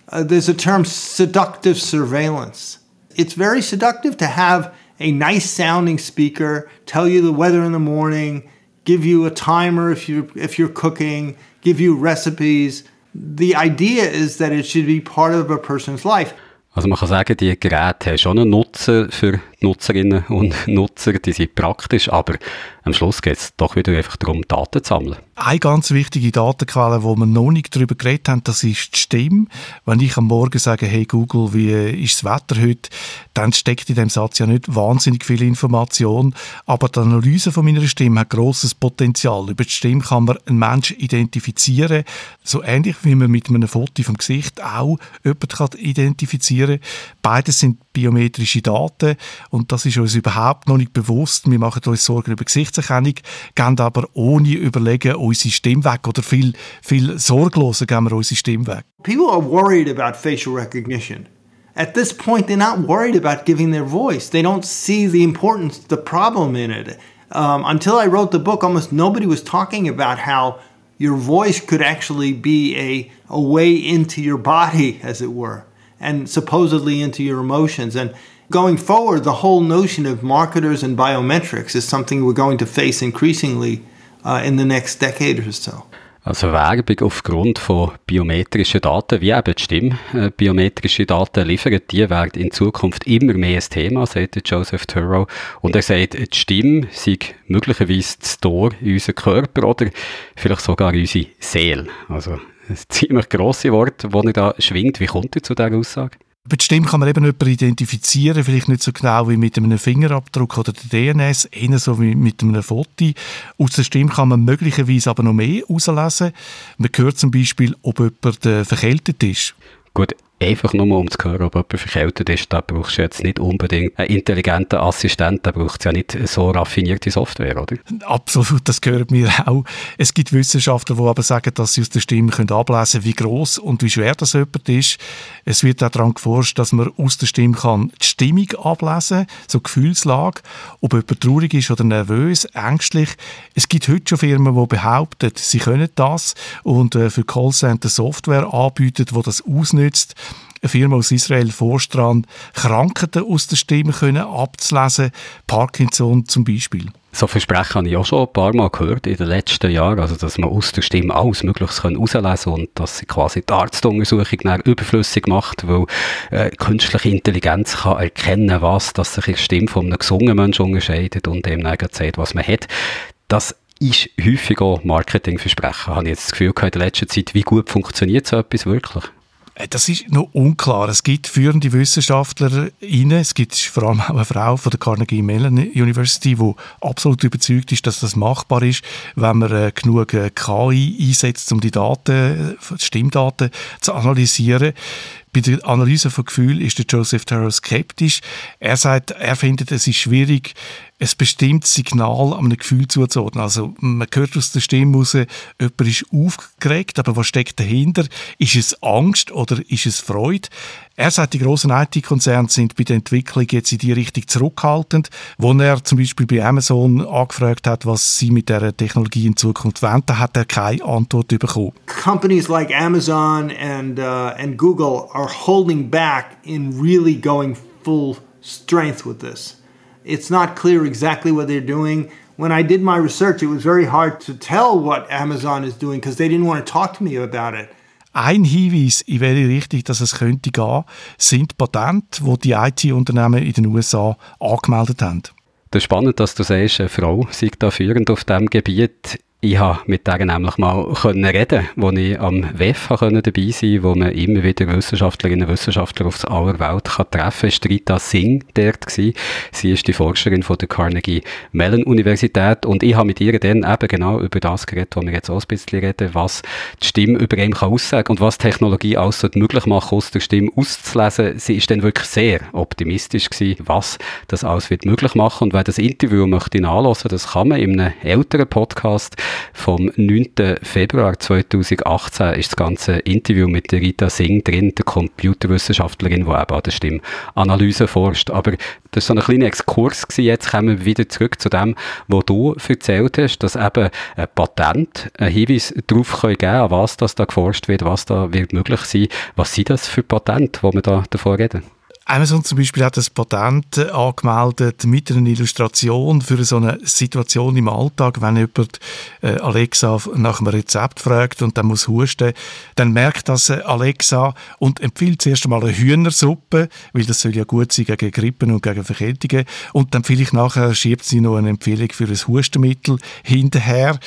Uh, there's a term seductive surveillance. It's very seductive to have a nice sounding speaker tell you the weather in the morning, give you a timer if you if you're cooking, give you recipes. The idea is that it should be part of a person's life. Also man kann sagen, die Geräte haben schon einen Nutzen für Nutzerinnen und [LAUGHS] Nutzer, die sind praktisch, aber am Schluss geht es doch wieder einfach darum, Daten zu sammeln. Eine ganz wichtige Datenquelle, wo wir noch nicht darüber geredet haben, das ist die Stimme. Wenn ich am Morgen sage, hey Google, wie ist das Wetter heute, dann steckt in dem Satz ja nicht wahnsinnig viel Information, aber die Analyse von meiner Stimme hat grosses Potenzial. Über die Stimme kann man einen Menschen identifizieren, so ähnlich wie man mit einem Foto vom Gesicht auch jemanden identifizieren kann. Beides sind biometrische Daten und das ist uns überhaupt noch nicht bewusst. Wir machen uns Sorgen über Gesichtserkennung, gehen aber ohne überlegen unsere Stimme weg oder viel, viel sorgloser gehen wir unsere Stimme weg. People are worried about facial recognition. At this point, they're not worried about giving their voice. They don't see the importance, the problem in it. Um, until I wrote the book, almost nobody was talking about how your voice could actually be a, a way into your body, as it were, and supposedly into your emotions. And going forward, the whole notion of marketers and biometrics is something we're going to face increasingly uh, in the next decade or so. Also Werbung aufgrund von biometrischen Daten, wie eben die Stimme äh, biometrische Daten liefert, die werden in Zukunft immer mehr ein Thema, sagt Joseph Turrow. Und er sagt, die Stimme sei möglicherweise das Tor in unseren Körper oder vielleicht sogar in unsere Seele. Also ein ziemlich grosses Wort, das er da schwingt. Wie kommt er zu dieser Aussage? Der Stimme kann man eben jemanden identifizieren, vielleicht nicht so genau wie mit einem Fingerabdruck oder der DNS, eher so wie mit einem Foto. Aus der Stimme kann man möglicherweise aber noch mehr herauslesen. Man hört zum Beispiel, ob jemand äh, verkältet ist. Gut, einfach nur um zu hören, ob jemand verkältet ist, da brauchst du jetzt nicht unbedingt einen intelligenten Assistent, da braucht es ja nicht so raffinierte Software, oder? Absolut, das gehört mir auch. Es gibt Wissenschaftler, die aber sagen, dass sie aus der Stimme können ablesen können, wie groß und wie schwer das jemand ist. Es wird auch daran geforscht, dass man aus der Stimme kann die Stimmung ablesen kann, so Gefühlslage, ob jemand traurig ist oder nervös, ängstlich. Es gibt heute schon Firmen, die behaupten, sie können das und äh, für Callcenter Software anbieten, die das ausnützt eine Firma aus Israel forscht daran, Krankheiten aus der Stimme können abzulesen, Parkinson zum Beispiel. So Versprechen habe ich auch schon ein paar Mal gehört in den letzten Jahren, also dass man aus der Stimme alles Mögliche herauslesen kann und dass sie quasi die Arztuntersuchung dann überflüssig macht, weil äh, künstliche Intelligenz kann erkennen, was dass sich die Stimme von einem gesungenen Menschen unterscheidet und dem dann sagt, was man hat. Das ist häufig auch Marketingversprechen, habe ich jetzt das Gefühl gehabt in der letzten Zeit. Wie gut funktioniert so etwas wirklich? Äh, das ist noch unklar. Es gibt führende Wissenschaftlerinnen, es gibt vor allem auch eine Frau von der Carnegie Mellon University, die absolut überzeugt ist, dass das machbar ist, wenn man äh, genug äh, KI einsetzt, um die Daten, die Stimmdaten zu analysieren. Bei der Analyse von Gefühl ist der Joseph Terrell skeptisch. Er sagt, er findet, es ist schwierig, ein bestimmtes Signal an einem Gefühl zuzuordnen. Also man hört aus der Stimme raus, jemand ist aufgeregt, aber was steckt dahinter? Ist es Angst oder ist es Freude? Er sagt, die grossen IT-Konzerne sind bei der Entwicklung jetzt in die Richtung zurückhaltend. Wo er zum Beispiel bei Amazon angefragt hat, was sie mit der Technologie in Zukunft wollen, da hat er keine Antwort bekommen. Companies like Amazon and, uh, and Google are holding back in really going full strength with this. It's not clear exactly what they're doing. When I did my research, it was very hard to tell what Amazon is doing because they didn't want to talk to me about it. Ein Hinweis, in welche Richtung dass es könnte gehen, sind Patente, die die IT-Unternehmen in den USA angemeldet haben. Das ist spannend, dass du sagst, eine Frau sei da führend auf diesem Gebiet. Ich habe mit der nämlich mal können reden, wo ich am WEF dabei sein wo man immer wieder Wissenschaftlerinnen und Wissenschaftler aus aller Welt kann treffen kann. Rita Singh dort gewesen. Sie ist die Forscherin von der Carnegie Mellon Universität und ich habe mit ihr dann eben genau über das geredet, wo wir jetzt auch ein bisschen reden, was die Stimme über ihn kann aussagen und was Technologie alles möglich macht, aus der Stimme auszulesen. Sie ist dann wirklich sehr optimistisch gewesen, was das alles wird möglich machen und wer das Interview möchte nachlesen, das kann man in einem älteren Podcast vom 9. Februar 2018 ist das ganze Interview mit Rita Singh drin, der Computerwissenschaftlerin, die eben an der Stimmanalyse forscht. Aber das war so ein kleiner Exkurs gewesen. Jetzt kommen wir wieder zurück zu dem, was du erzählt hast, dass eben ein Patent einen Hinweis darauf geben kann, an was das da geforscht wird, was da wird möglich sein. Was sind das für Patente, wo wir da davor reden? Amazon zum Beispiel hat ein Patent angemeldet mit einer Illustration für so eine Situation im Alltag, wenn jemand äh, Alexa nach einem Rezept fragt und dann muss husten, dann merkt das äh, Alexa und empfiehlt zuerst einmal eine Hühnersuppe, weil das soll ja gut sein gegen Grippen und gegen Verkältungen und dann vielleicht nachher schiebt sie noch eine Empfehlung für ein Hustenmittel hinterher.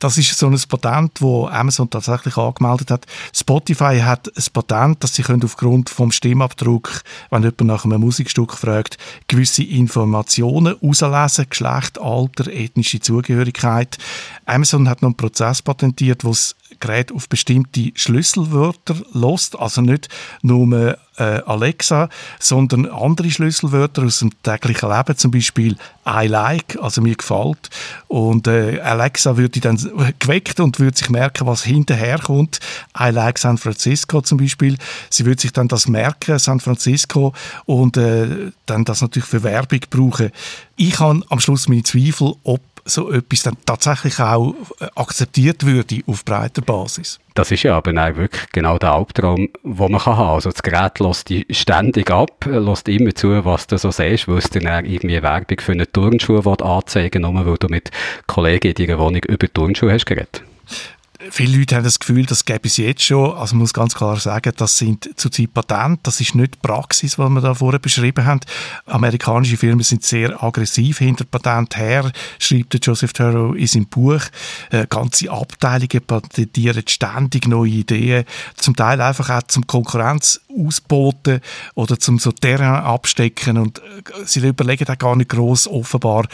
Das ist so ein Patent, wo Amazon tatsächlich angemeldet hat. Spotify hat ein Patent, dass sie aufgrund vom Stimmabdruck, wenn jemand nach einem Musikstück fragt, gewisse Informationen herauslesen, Geschlecht, Alter, ethnische Zugehörigkeit. Amazon hat noch einen Prozess patentiert, wo es Gerät auf bestimmte Schlüsselwörter lost, also nicht nur äh, Alexa, sondern andere Schlüsselwörter aus dem täglichen Leben, zum Beispiel I like, also mir gefällt. Und äh, Alexa würde dann geweckt und würde sich merken, was hinterher kommt. I like San Francisco zum Beispiel. Sie würde sich dann das merken, San Francisco, und äh, dann das natürlich für Werbung brauchen. Ich habe am Schluss meine Zweifel, ob so etwas dann tatsächlich auch äh, akzeptiert würde auf breiter Basis. Das ist ja aber auch wirklich genau der Albtraum, den man haben kann. Also das Gerät lässt dich ständig ab, lässt immer zu, was du so siehst, weil es dir dann irgendwie Werbung für eine Turnschuhe anzeigen will, nur weil du mit Kollegen in deiner Wohnung über Turnschuhe hast geredet. Viele Leute haben das Gefühl, das gäbe es jetzt schon. Also man muss ganz klar sagen, das sind zurzeit Patente, das ist nicht die Praxis, was wir da vorher beschrieben haben. Amerikanische Firmen sind sehr aggressiv hinter Patent her, schreibt Joseph Turrow in seinem Buch. Äh, ganze Abteilungen patentieren ständig neue Ideen, zum Teil einfach auch zum Konkurrenz ausboten oder zum so Terrain abstecken und äh, sie überlegen auch gar nicht groß offenbar,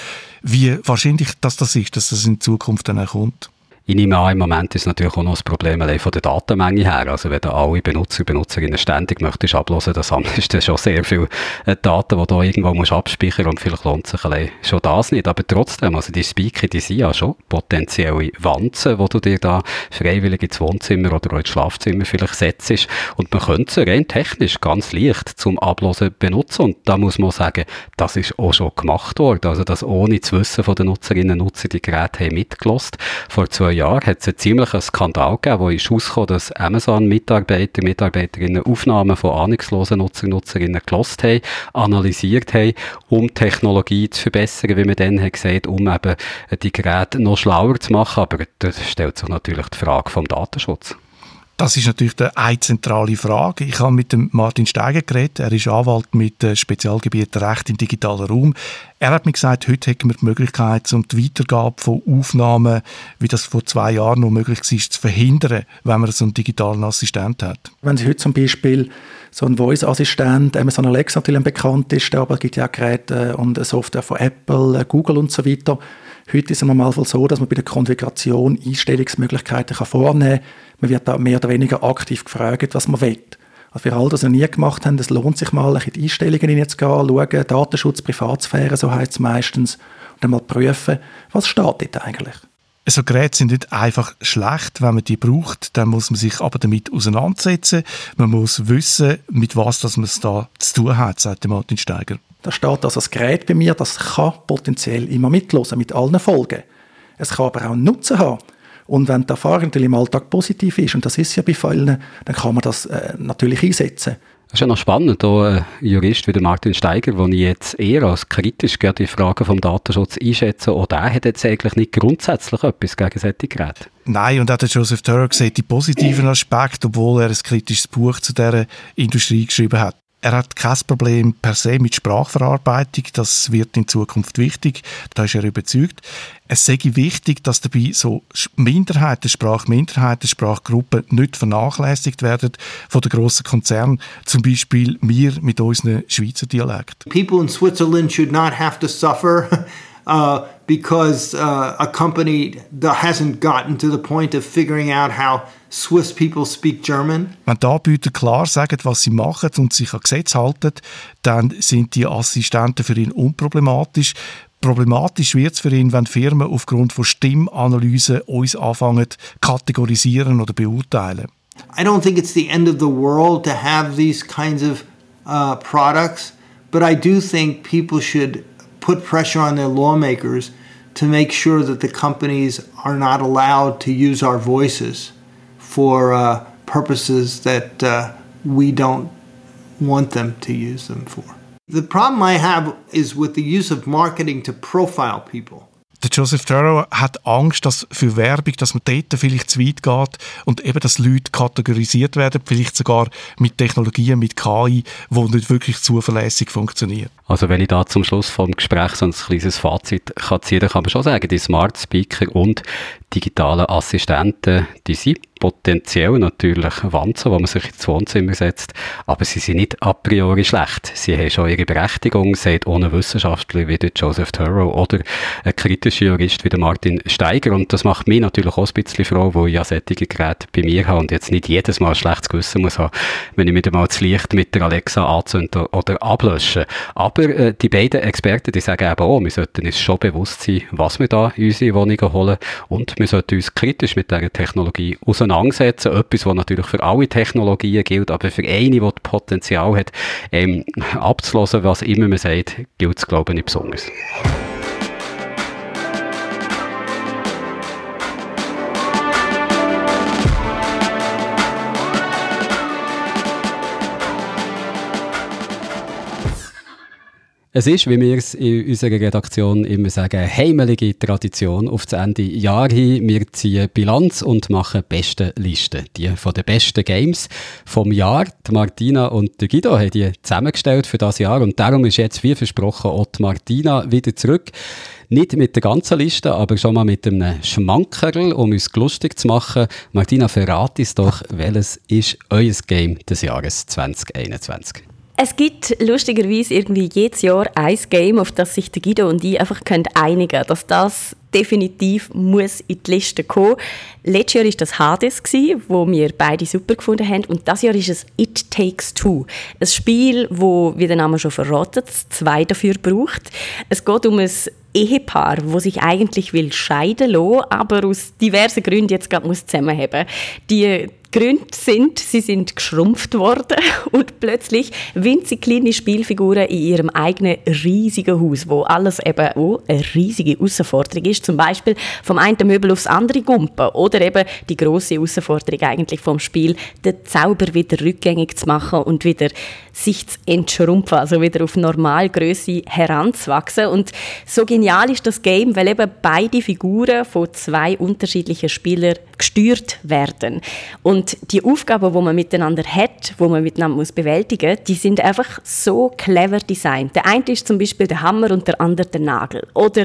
wie wahrscheinlich dass das ist, dass das in Zukunft dann auch kommt. Ich nehme an, im Moment ist natürlich auch noch das Problem von der Datenmenge her. Also wenn du alle Benutzer und Benutzerinnen ständig möchtest ablösen, dann sammelst du schon sehr viele äh, Daten, die du irgendwo musst abspeichern und vielleicht lohnt sich allein schon das nicht. Aber trotzdem, also die Speaker, die sind ja schon potenzielle Wanzen, wo du dir da freiwillig ins Wohnzimmer oder auch ins Schlafzimmer vielleicht setzt. Und man könnte sie rein technisch ganz leicht zum Ablösen benutzen. Und da muss man sagen, das ist auch schon gemacht worden. Also das ohne zu wissen von den Nutzerinnen und Nutzer die Geräte haben mitgelost. Vor zwei Jahren hat es einen ziemlichen Skandal gegeben, wo ist rausgekommen, dass Amazon-Mitarbeiter, Mitarbeiterinnen Aufnahmen von ahnungslosen Nutzer Nutzerinnen gelost haben, analysiert haben, um Technologie zu verbessern, wie man dann hat gesagt, um eben die Geräte noch schlauer zu machen. Aber da stellt sich natürlich die Frage vom Datenschutz. Das ist natürlich eine zentrale Frage. Ich habe mit dem Martin Steiger geredet. Er ist Anwalt mit Spezialgebiet Recht im digitalen Raum. Er hat mir gesagt, heute hätten wir die Möglichkeit, um die Weitergabe von Aufnahmen, wie das vor zwei Jahren noch möglich war, zu verhindern, wenn man so einen digitalen Assistent hat. Wenn Sie heute zum Beispiel so ein Voice-Assistent, Amazon Alexa natürlich bekannt ist, aber es gibt ja auch Geräte und Software von Apple, Google und so weiter. Heute ist es Normalfall so, dass man bei der Konfiguration Einstellungsmöglichkeiten vornehmen kann man wird da mehr oder weniger aktiv gefragt, was man will. Also für all das, wir nie gemacht haben, es lohnt sich mal, in die Einstellungen hineinzugehen, schauen, Datenschutz, Privatsphäre, so heißt es meistens, und dann mal prüfen, was steht dort eigentlich. So Geräte sind nicht einfach schlecht, wenn man die braucht, dann muss man sich aber damit auseinandersetzen. Man muss wissen, mit was das man es da zu tun hat, sagt Martin Steiger. Da steht also das Gerät bei mir, das kann potenziell immer mitlosen mit allen Folgen. Es kann aber auch einen Nutzen haben. Und wenn die Erfahrung im Alltag positiv ist, und das ist ja bei vielen, dann kann man das äh, natürlich einsetzen. Das ist ja noch spannend, da ein Jurist wie der Martin Steiger, den ich jetzt eher als kritisch die Fragen vom Datenschutz einschätze, auch der hat jetzt eigentlich nicht grundsätzlich etwas gegen solche Geräte. Nein, und auch der Joseph Turner sieht die positiven Aspekte, obwohl er ein kritisches Buch zu dieser Industrie geschrieben hat. Er hat kein Problem per se mit Sprachverarbeitung, das wird in Zukunft wichtig, da ist er überzeugt. Es sei wichtig, dass dabei so Minderheiten, Sprachminderheiten, Sprachgruppen nicht vernachlässigt werden von den grossen Konzernen, zum Beispiel wir mit unserem Schweizer Dialekt. People in Switzerland should not have to suffer uh, because uh, a company that hasn't gotten to the point of figuring out how Swiss people speak German. Wenn die Anbieter klar sagen, was sie machen und sich an Gesetze halten, dann sind die Assistenten für ihn unproblematisch. Problematisch wird es für ihn, wenn Firmen aufgrund von Stimmanalysen uns anfangen kategorisieren oder beurteilen. I don't think it's the end of the world to have these kinds of uh, products, but I do think people should put pressure on their lawmakers to make sure that the companies are not allowed to use our voices for uh, purposes that uh, we don't want them to use them for. The problem I have is with the use of marketing to profile people. Der Joseph Turrow hat Angst, dass für Werbung, dass man dort vielleicht zu weit geht und eben, dass Leute kategorisiert werden, vielleicht sogar mit Technologien, mit KI, die nicht wirklich zuverlässig funktionieren. Also wenn ich da zum Schluss vom Gespräch so ein kleines Fazit kann ziehen, kann man schon sagen, die Smart Speaker und digitale Assistenten, die sind potenziell natürlich Wanzen, wo man sich ins Wohnzimmer setzt, aber sie sind nicht a priori schlecht. Sie haben schon ihre Berechtigung, sagt ohne Wissenschaftler wie der Joseph Turrow oder ein kritischer Jurist wie der Martin Steiger und das macht mich natürlich auch ein bisschen froh, wo ich ja solche Geräte bei mir habe und jetzt nicht jedes Mal ein schlechtes Gewissen muss haben, wenn ich mir mal das Licht mit der Alexa anzünde oder ablösche. Aber äh, die beiden Experten, die sagen eben auch, wir sollten uns schon bewusst sein, was wir da in unsere Wohnungen holen und wir sollten uns kritisch mit dieser Technologie auseinandersetzen. Etwas, was natürlich für alle Technologien gilt, aber für eine, die Potenzial hat, ähm, abzulösen, was immer man sagt, gilt es, glaube ich, nicht besonders. Es ist, wie wir es in unserer Redaktion immer sagen, heimelige Tradition auf das Ende Jahr hin. Wir ziehen Bilanz und machen beste Listen. Die von den besten Games vom Jahr. Die Martina und der Guido haben die zusammengestellt für das Jahr und darum ist jetzt, wie versprochen, auch die Martina wieder zurück. Nicht mit der ganzen Liste, aber schon mal mit einem Schmankerl, um uns lustig zu machen. Martina, verrate uns doch, welches ist euer Game des Jahres 2021? Es gibt lustigerweise irgendwie jedes Jahr ein Game, auf das sich der Guido und ich einfach einigen können, dass das definitiv muss in die Liste kommen. Letztes Jahr war das Hades, wo wir beide super gefunden haben. Und das Jahr ist es It Takes Two. Ein Spiel, wo, wie der Name schon verratet, zwei dafür braucht. Es geht um ein Ehepaar, wo sich eigentlich will scheiden lassen, aber aus diversen Gründen jetzt gerade muss zusammenhaben. Die Gründe sind, sie sind geschrumpft worden [LAUGHS] und plötzlich winzig kleine Spielfiguren in ihrem eigenen riesigen Haus, wo alles eben auch eine riesige Herausforderung ist. Zum Beispiel vom einen Möbel aufs andere gumpen oder eben die große Herausforderung eigentlich vom Spiel, den Zauber wieder rückgängig zu machen und wieder sich zu entschrumpfen, also wieder auf Normalgröße heranzuwachsen. Und so genial ist das Game, weil eben beide Figuren von zwei unterschiedlichen Spielern gesteuert werden. Und die Aufgaben, die man miteinander hat, wo man miteinander muss bewältigen, die sind einfach so clever designt. Der eine ist zum Beispiel der Hammer und der andere der Nagel. Oder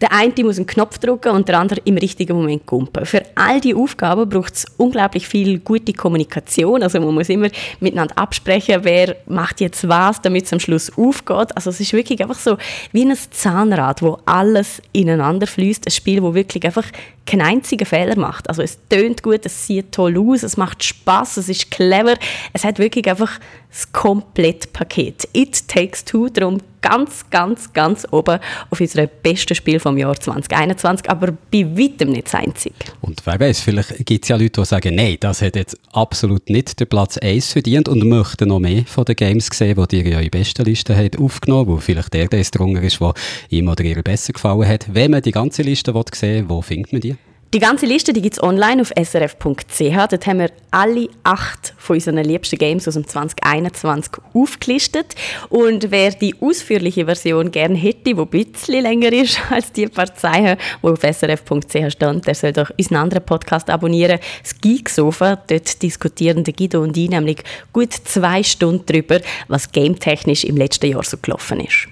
der eine muss einen Knopf drücken und der andere im richtigen Moment kumpen. Für all die Aufgaben braucht es unglaublich viel gute Kommunikation. Also man muss immer miteinander absprechen, wer macht jetzt was, damit es am Schluss aufgeht. Also es ist wirklich einfach so wie ein Zahnrad, wo alles ineinander fließt. Ein Spiel, wo wirklich einfach keinen einzigen Fehler macht. Also es tönt gut, es sieht toll aus, es macht Spaß, es ist clever. Es hat wirklich einfach das Komplettpaket. It Takes Two, darum ganz, ganz, ganz oben auf unserem besten Spiel vom Jahr 2021, aber bei weitem nicht das einzige. Und wer weiß, vielleicht gibt es ja Leute, die sagen, nein, das hat jetzt absolut nicht den Platz 1 verdient und möchten noch mehr von den Games sehen, die ihr in besten Liste habt aufgenommen, wo vielleicht der, der drunter ist, der ihm oder ihr besser gefallen hat. Wenn man die ganze Liste sehen will, wo findet man die? Die ganze Liste die gibt es online auf srf.ch. Dort haben wir alle acht von unseren liebsten Games aus dem 2021 aufgelistet. Und wer die ausführliche Version gerne hätte, die ein bisschen länger ist [LAUGHS] als die paar Zeichen, die auf srf.ch stand, der soll doch unseren anderen Podcast abonnieren. Das Geeksofa. Dort diskutieren Guido und ich nämlich gut zwei Stunden darüber, was gametechnisch im letzten Jahr so gelaufen ist.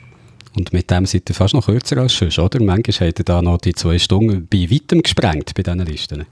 Und mit dem seid ihr fast noch kürzer als sonst, oder? Manchmal habt ihr da noch die zwei Stunden bei weitem gesprengt bei diesen Listen.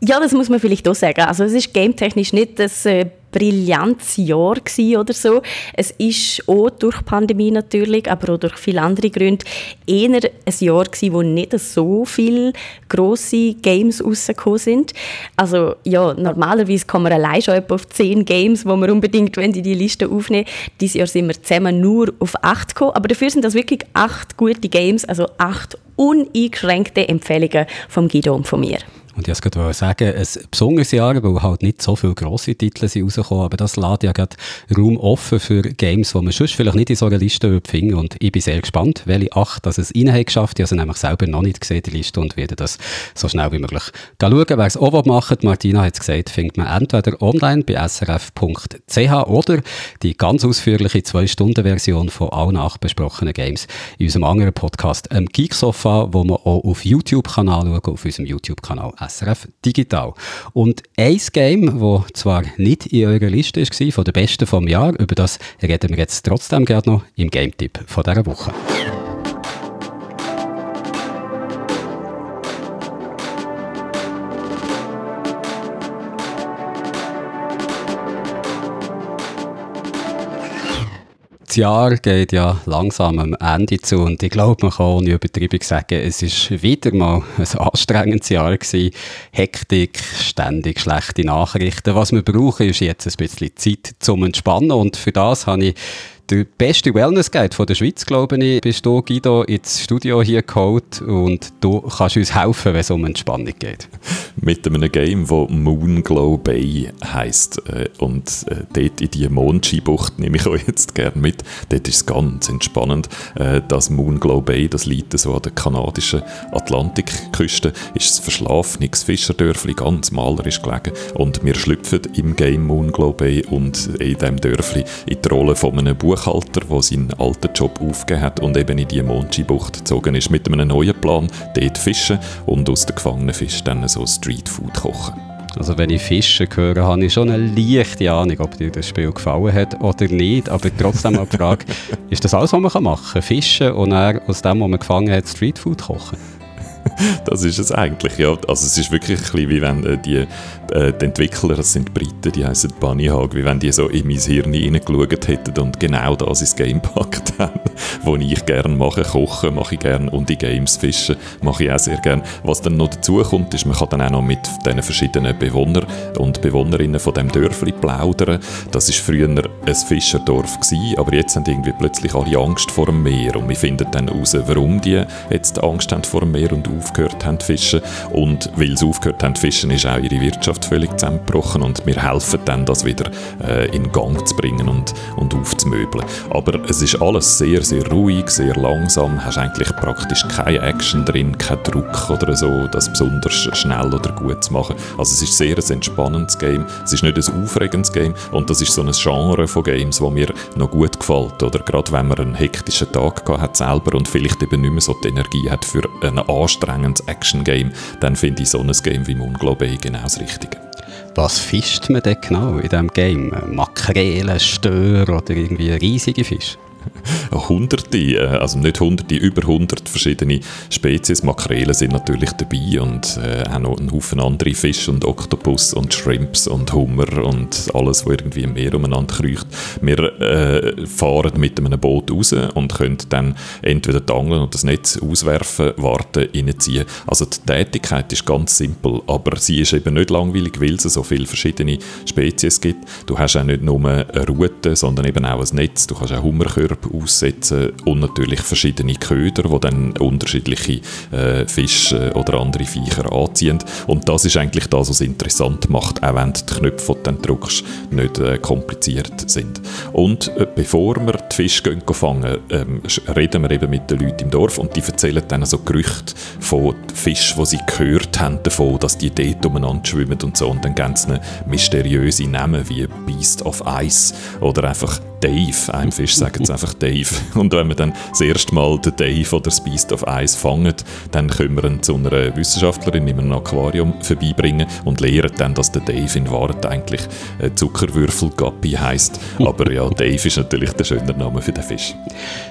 Ja, das muss man vielleicht auch sagen. Also es ist gametechnisch nicht das äh, brillantes Jahr oder so. Es ist auch durch die Pandemie natürlich, aber auch durch viele andere Gründe eher ein Jahr gewesen, wo nicht so viele grosse Games rausgekommen sind. Also ja, normalerweise kommen wir allein schon auf zehn Games, wo wir unbedingt die die Liste aufnehmen. Dieses Jahr sind wir zusammen nur auf acht gekommen, aber dafür sind das wirklich acht gute Games, also acht uneingeschränkte Empfehlungen vom Guido und von mir. Und ich wollte sagen, ein besonderes Jahr, weil halt nicht so viele grosse Titel sind rausgekommen, aber das lädt ja gerade Raum offen für Games, die man sonst vielleicht nicht in so einer Liste finden Und ich bin sehr gespannt, welche acht dass es rein hat geschafft. Ich habe sie nämlich selber noch nicht gesehen, die Liste, und werde das so schnell wie möglich schauen. Wer es auch machen Martina hat es gesagt, findet man entweder online bei srf.ch oder die ganz ausführliche 2-Stunden-Version von allen acht besprochenen Games in unserem anderen Podcast, ähm, Geeksofa, wo man auch auf YouTube kann anschauen auf unserem YouTube-Kanal SRF Digital. Und ein Game, das zwar nicht in eurer Liste war, von den besten vom Jahr, über das reden wir jetzt trotzdem gerne noch im Game-Tipp dieser Woche. Das Jahr geht ja langsam am Ende zu und ich glaube, man kann ohne Übertreibung sagen, es ist wieder mal ein anstrengendes Jahr gewesen. Hektik, ständig schlechte Nachrichten. Was wir brauchen, ist jetzt ein bisschen Zeit zum Entspannen und für das habe ich der beste Wellness-Guide von der Schweiz, glaube ich, bist du, Guido, ins Studio hier geholt und du kannst uns helfen, wenn es um Entspannung geht. Mit einem Game, das Moonglow Bay heisst. Äh, und äh, dort in die Mondskibucht nehme ich euch jetzt gerne mit. Dort ist es ganz entspannend. Äh, das Moonglow Bay, das liegt so an der kanadischen Atlantikküste, ist ein verschlafenes Fischerdörfli, ganz malerisch gelegen. Und wir schlüpfen im Game Moonglow Bay und in diesem Dörfli in die Rolle von einem Buch Buchhalter, der seinen alten Job aufgegeben hat und eben in die Monchi-Bucht gezogen ist, mit einem neuen Plan, dort fischen und aus den gefangenen Fischen dann so Streetfood kochen. Also wenn ich Fischen höre, habe ich schon eine leichte Ahnung, ob dir das Spiel gefallen hat oder nicht. Aber trotzdem mal die Frage, [LAUGHS] ist das alles, was man machen kann? Fischen und dann aus dem, was man gefangen hat, Streetfood kochen? das ist es eigentlich, ja. Also es ist wirklich ein bisschen wie wenn äh, die, äh, die Entwickler, das sind Briten, die heißen Bunny Hog, wie wenn die so in mein Hirn reingeschaut hätten und genau das ins Game gepackt [LAUGHS] haben, was ich gerne mache. Kochen mache ich gerne und die Games fischen mache ich auch sehr gerne. Was dann noch dazu kommt, ist, man kann dann auch noch mit den verschiedenen Bewohnern und Bewohnerinnen von dem Dörfli plaudern. Das ist früher ein Fischerdorf gewesen, aber jetzt haben irgendwie plötzlich alle Angst vor dem Meer und wir finden dann heraus, warum die jetzt Angst haben vor dem Meer und aufgehört haben zu fischen. Und weil sie aufgehört haben zu fischen, ist auch ihre Wirtschaft völlig zusammengebrochen und wir helfen dann, das wieder äh, in Gang zu bringen und, und aufzumöbeln. Aber es ist alles sehr, sehr ruhig, sehr langsam, hast eigentlich praktisch keine Action drin, keinen Druck oder so, das besonders schnell oder gut zu machen. Also es ist sehr ein entspannendes Game, es ist nicht ein aufregendes Game und das ist so ein Genre von Games, wo mir noch gut gefällt. Oder gerade wenn man einen hektischen Tag gehabt hat selber und vielleicht eben nicht mehr so die Energie hat für anstrengenden anstrengendes Action-Game, dann finde ich so ein Game wie Moonglobe genau das Richtige. Was fischt man denn genau in diesem Game? Makrelen, Stör oder irgendwie riesige Fische? Hunderte, äh, also nicht hunderte, über hundert verschiedene Spezies. Makrelen sind natürlich dabei und äh, auch noch ein Haufen andere Fische und Oktopus und Shrimps und Hummer und alles, was irgendwie im Meer umeinander kriecht. Wir äh, fahren mit einem Boot raus und können dann entweder die Angeln und das Netz auswerfen, warten, reinziehen. Also die Tätigkeit ist ganz simpel, aber sie ist eben nicht langweilig, weil es so viele verschiedene Spezies gibt. Du hast auch nicht nur eine Route, sondern eben auch ein Netz. Du kannst auch Hummerkörper aussetzen und natürlich verschiedene Köder, die dann unterschiedliche äh, Fische oder andere Viecher anziehen. Und das ist eigentlich das, was es interessant macht, auch wenn die Knöpfe, die du dann drückst, nicht äh, kompliziert sind. Und äh, bevor wir die Fische fangen, ähm, reden wir eben mit den Leuten im Dorf und die erzählen dann so Gerüchte von Fischen, die sie gehört haben davon, dass die dort umeinander schwimmen und so. Und dann ganz mysteriöse Namen wie Beast of Ice oder einfach Dave. Einem Fisch sagen sie einfach Dave. [LAUGHS] Und wenn wir dann das erste Mal den Dave oder das Beast of Ice fangen, dann können wir ihn zu einer Wissenschaftlerin in einem Aquarium vorbeibringen und lehren dann, dass der Dave in Wahrheit eigentlich Zuckerwürfelgappi heisst. Aber ja, [LAUGHS] Dave ist natürlich der schöne Name für den Fisch.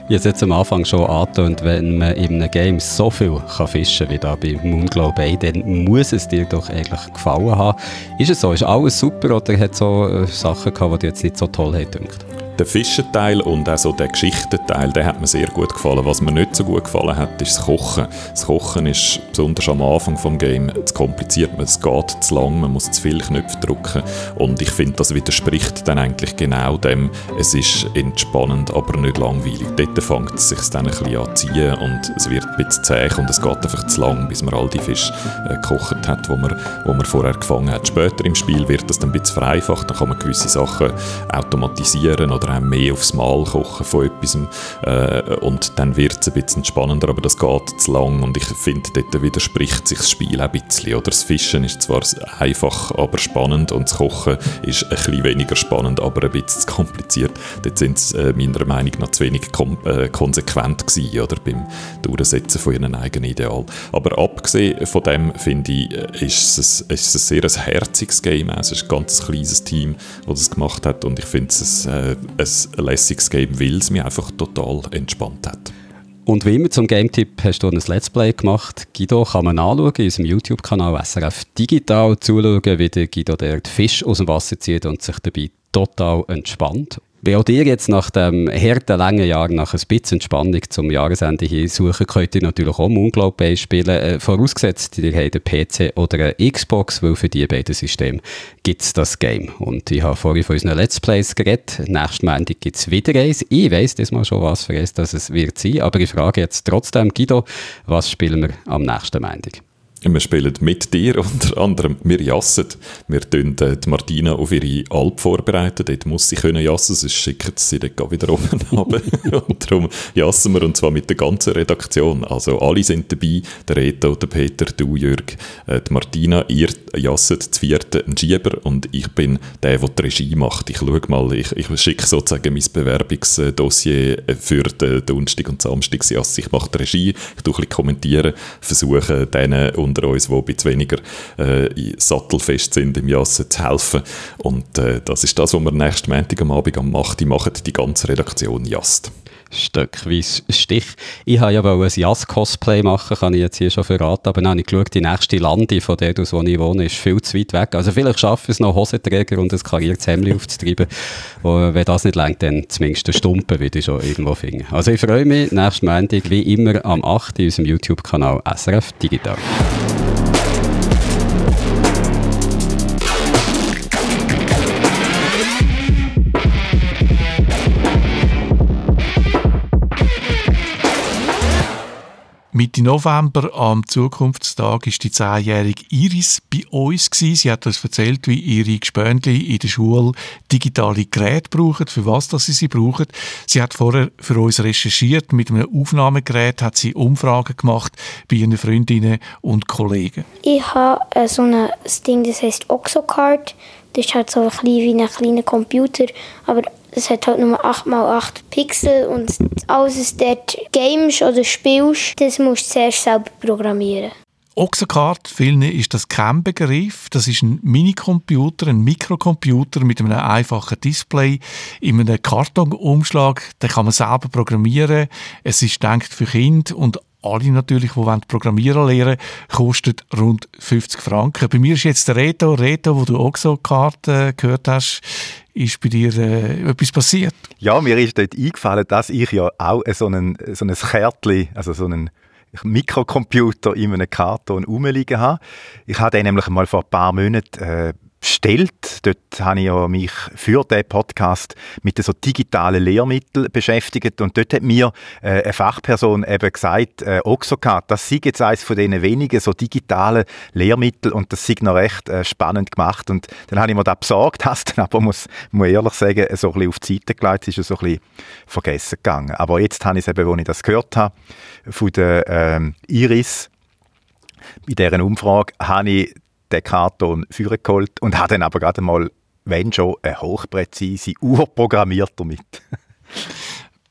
Habe jetzt am Anfang schon angetönt, wenn man in einem Game so viel kann fischen kann wie da bei Moonglow Bay, dann muss es dir doch eigentlich gefallen haben. Ist es so? Ist alles super oder hat es so äh, Sachen gehabt, die dir jetzt nicht so toll haben gedacht? Der Fischenteil und auch so der Geschichtenteil, der hat mir sehr gut gefallen. Was mir nicht so gut gefallen hat, ist das Kochen. Das Kochen ist besonders am Anfang des Games zu kompliziert. Es geht zu lang, man muss zu viele Knöpfe drücken und ich finde, das widerspricht dann eigentlich genau dem, es ist entspannend, aber nicht langweilig. Dort fängt es sich dann ein bisschen an zu ziehen und es wird ein bisschen zäh und es geht einfach zu lang, bis man all die Fische äh, gekocht hat, die man, wo man vorher gefangen hat. Später im Spiel wird das dann ein bisschen vereinfacht, dann kann man gewisse Sachen automatisieren oder oder auch mehr aufs Mal kochen von etwas. Äh, und dann wird es ein bisschen spannender, aber das geht zu lang und ich finde, dort widerspricht sich das Spiel ein bisschen. Oder das Fischen ist zwar einfach, aber spannend und das Kochen ist ein bisschen weniger spannend, aber ein bisschen zu kompliziert. Dort sind sie äh, meiner Meinung nach zu wenig äh, konsequent gewesen, oder, beim Durchsetzen von ihren eigenen Ideal. Aber abgesehen von dem, finde ich, äh, ist es, ist es ein sehr ein herziges Game. Es ist ein ganz kleines Team, das das gemacht hat und ich finde es äh, ein lässiges Game, weil es mich einfach total entspannt hat. Und wie immer zum Game-Tipp hast du ein Let's Play gemacht. Guido kann man anschauen in unserem YouTube-Kanal SRF Digital, zuschauen, wie der Guido der Fisch aus dem Wasser zieht und sich dabei total entspannt. Wenn auch ihr jetzt nach dem harten, langen Jahr nach ein bisschen Entspannung zum Jahresende hier suchen, könnt ihr natürlich auch Moonglow Bay spielen, äh, vorausgesetzt, ihr habt einen PC oder eine Xbox, weil für diese beiden Systeme gibt es das Game. Und ich habe vorhin von unseren Let's Plays geredet. Nächsten Montag gibt es wieder eins. Ich weiss das mal schon, was für eins das es wird sein, aber ich frage jetzt trotzdem, Guido, was spielen wir am nächsten Montag? Wir spielen mit dir [LAUGHS] unter anderem, wir jassen. Wir tun äh, die Martina auf ihre Alp vorbereiten. Dort muss sie können jassen, sonst schicken sie dort wieder [LAUGHS] oben runter. und darum jassen wir, und zwar mit der ganzen Redaktion. Also alle sind dabei, der Reto, der Peter, du, Jörg, äh, die Martina, ihr jasset das vierte, ein Schieber und ich bin der, der die Regie macht. Ich schaue mal, ich, ich schicke sozusagen mein Bewerbungsdossier für den Donnerstag und Samstag. Ich mache die Regie, ich tue ein bisschen kommentieren, versuche denen und unter uns, die ein bisschen weniger äh, sattelfest sind im Jassen, zu helfen. Und äh, das ist das, was wir nächsten Montag am Abend am 8. machen, die ganze Redaktion Jast. Stöckweise Stich. Ich wollte ja ein Jas-Cosplay machen, kann ich jetzt hier schon verraten, aber dann habe ich geschaut, die nächste Lande von der aus, wo ich wohne, ist viel zu weit weg. Also vielleicht schaffe ich es noch, Hosenträger und ein kariertes Hemd aufzutreiben. Und wenn das nicht längt, dann zumindest eine Stumpe würde ich schon irgendwo finden. Also ich freue mich, nächsten Montag wie immer am 8. in unserem YouTube-Kanal SRF Digital. Mitte November am Zukunftstag ist die zehnjährige Iris bei uns gewesen. Sie hat uns erzählt, wie ihre Gespöntli in der Schule digitale Geräte brauchen, für was dass sie sie brauchen. Sie hat vorher für uns recherchiert. Mit einem Aufnahmegerät hat sie Umfragen gemacht bei ihren Freundinnen und Kollegen. Ich habe äh, so ein Ding, das heißt Oxocard. Das ist halt so ein bisschen wie ein kleiner Computer, aber es hat halt nur 8x8 Pixel und alles, was dort games oder spielst, das musst du zuerst selber programmieren. Oxacard, vielen ist das kein Begriff. Das ist ein Minicomputer, ein Mikrocomputer mit einem einfachen Display in einem Kartonumschlag. Den kann man selber programmieren. Es ist denkt für Kinder und alle natürlich, die programmieren lernen kostet rund 50 Franken. Bei mir ist jetzt der Reto. Reto, wo du Oxocard äh, gehört hast, ist bei dir äh, etwas passiert? Ja, mir ist dort eingefallen, dass ich ja auch so ein, so ein Kärtchen, also so einen Mikrocomputer in einem Karton rumliegen habe. Ich habe den nämlich mal vor ein paar Monaten äh, bestellt. Dort habe ich mich für diesen Podcast mit so digitalen Lehrmitteln beschäftigt und dort hat mir äh, eine Fachperson eben gesagt, äh, Oxocard, das sei jetzt eines von diesen wenigen so digitalen Lehrmitteln und das sei noch recht äh, spannend gemacht und dann habe ich mir das besorgt, [LAUGHS] hast aber muss, muss ehrlich sagen, so ein bisschen auf die Seite gelegt, ist so ein bisschen vergessen gegangen. Aber jetzt habe ich es eben, als ich das gehört habe, von der ähm, Iris, bei deren Umfrage habe ich den Karton geholt und habe dann aber gerade mal, wenn schon, eine hochpräzise Uhr programmiert damit. [LAUGHS]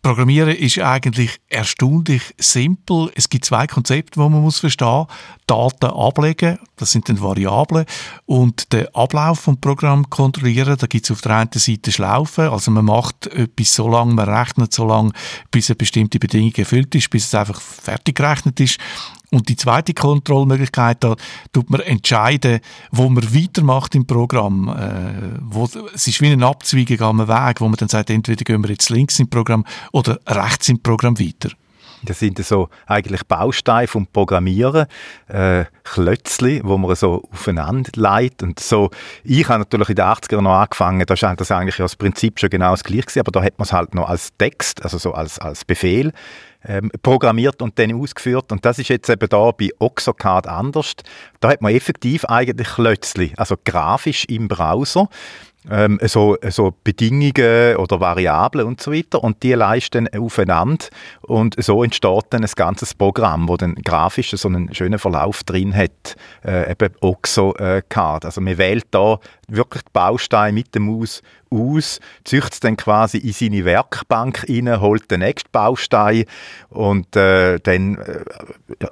Programmieren ist eigentlich erstaunlich simpel. Es gibt zwei Konzepte, die man muss verstehen. Daten ablegen, das sind dann Variablen, und den Ablauf vom Programm kontrollieren. Da gibt es auf der einen Seite Schlaufen, also man macht etwas so lange, man rechnet so lange, bis eine bestimmte Bedingung erfüllt ist, bis es einfach fertig gerechnet ist. Und die zweite Kontrollmöglichkeit, da tut man entscheiden, wo man weitermacht im Programm. Äh, wo, es ist wie ein Abzweigung am Weg, wo man dann sagt, entweder gehen wir jetzt links im Programm oder rechts im Programm weiter. Das sind so eigentlich Bausteine vom Programmieren, äh, Klötzli, wo man so aufeinander leitet und so. Ich habe natürlich in den 80er noch angefangen, da scheint das eigentlich das Prinzip schon genau das gleiche aber da hat man es halt noch als Text, also so als, als Befehl ähm, programmiert und dann ausgeführt. Und das ist jetzt eben da bei Oxocard anders. Da hat man effektiv eigentlich Klötzli, also grafisch im Browser ähm, so, so Bedingungen oder Variablen und so weiter und die leisten aufeinander und so entsteht dann ein ganzes Programm, wo dann grafisch so einen schönen Verlauf drin hat, äh, eben Oxo-Card. Also man wählt da wirklich die Bausteine mit dem Maus aus, züchtet es dann quasi in seine Werkbank rein, holt den nächsten Baustein und äh, dann äh,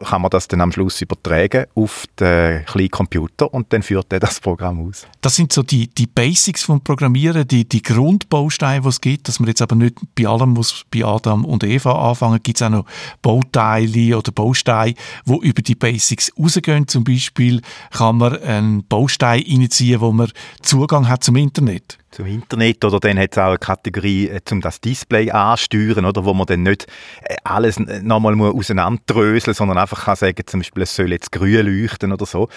kann man das dann am Schluss übertragen auf den kleinen Computer und dann führt er das Programm aus. Das sind so die, die Basics vom Programmieren, die, die Grundbausteine, die es gibt, dass man jetzt aber nicht bei allem muss bei Adam und Eva anfangen, gibt es auch noch Bauteile oder Bausteine, die über die Basics rausgehen. Zum Beispiel kann man einen Baustein initiieren, wo man Zugang hat zum Internet. zum Internet oder dann hat es auch eine Kategorie äh, zum das Display ansteuern, oder, wo man dann nicht äh, alles nochmal auseinanderdröseln sondern einfach kann sagen, zum Beispiel, es soll jetzt grün leuchten oder so.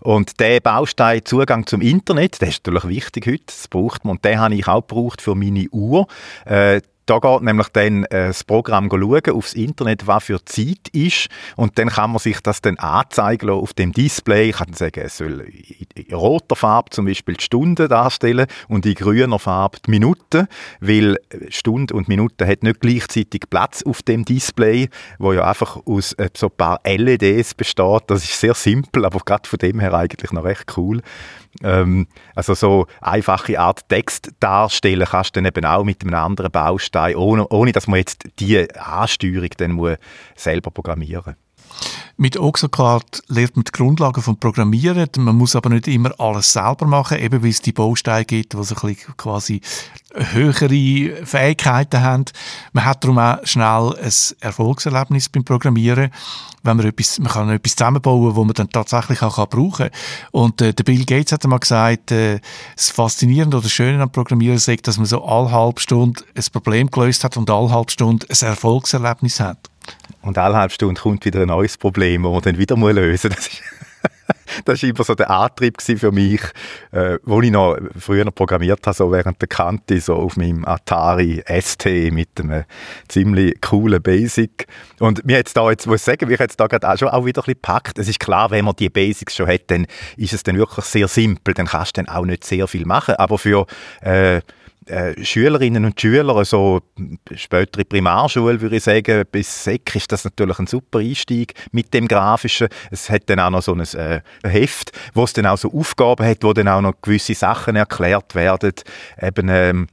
Und der Baustein Zugang zum Internet, der ist natürlich wichtig heute, das braucht man und den habe ich auch gebraucht für meine Uhr. Äh, da geht nämlich dann äh, das Programm schauen aufs Internet, was für Zeit ist und dann kann man sich das dann anzeigen lassen auf dem Display. Ich kann sagen, es soll in roter Farbe zum Beispiel die Stunde darstellen und in grüner Farbe die Minuten, weil Stunde und Minute hat nicht gleichzeitig Platz auf dem Display, wo ja einfach aus äh, so ein paar LEDs besteht. Das ist sehr simpel, aber gerade von dem her eigentlich noch recht cool. Ähm, also so einfache Art Text darstellen kannst du dann eben auch mit einem anderen Baustein, ohne, ohne dass man jetzt die Ansteuerung dann muss selber programmieren mit Oxocard lernt man die Grundlagen vom Programmieren. Man muss aber nicht immer alles selber machen, eben weil es die Bausteine gibt, die so ein bisschen quasi höhere Fähigkeiten haben. Man hat darum auch schnell ein Erfolgserlebnis beim Programmieren, wenn man etwas, man kann etwas zusammenbauen, wo man dann tatsächlich auch brauchen kann. Und äh, der Bill Gates hat einmal gesagt, äh, das Faszinierende oder Schöne am Programmieren ist, dass man so alle halbe Stunde ein Problem gelöst hat und alle halbe Stunde ein Erfolgserlebnis hat. Und alle halbe Stunde kommt wieder ein neues Problem, das man dann wieder lösen muss. das war [LAUGHS] immer so der Antrieb für mich, äh, ich noch früher noch programmiert habe, so während der Kante, so auf meinem Atari ST mit einem ziemlich coolen Basic. Und mir jetzt da jetzt, muss ich sagen, mich jetzt da gerade auch schon auch wieder ein bisschen gepackt. Es ist klar, wenn man die Basics schon hat, dann ist es dann wirklich sehr simpel, dann kannst du dann auch nicht sehr viel machen. Aber für äh, äh, Schülerinnen und Schüler, so spätere Primarschule, würde ich sagen, bis Sek ist das natürlich ein super Einstieg mit dem Grafischen. Es hat dann auch noch so ein äh, Heft, wo es dann auch so Aufgaben hat, wo dann auch noch gewisse Sachen erklärt werden. Eben, ähm,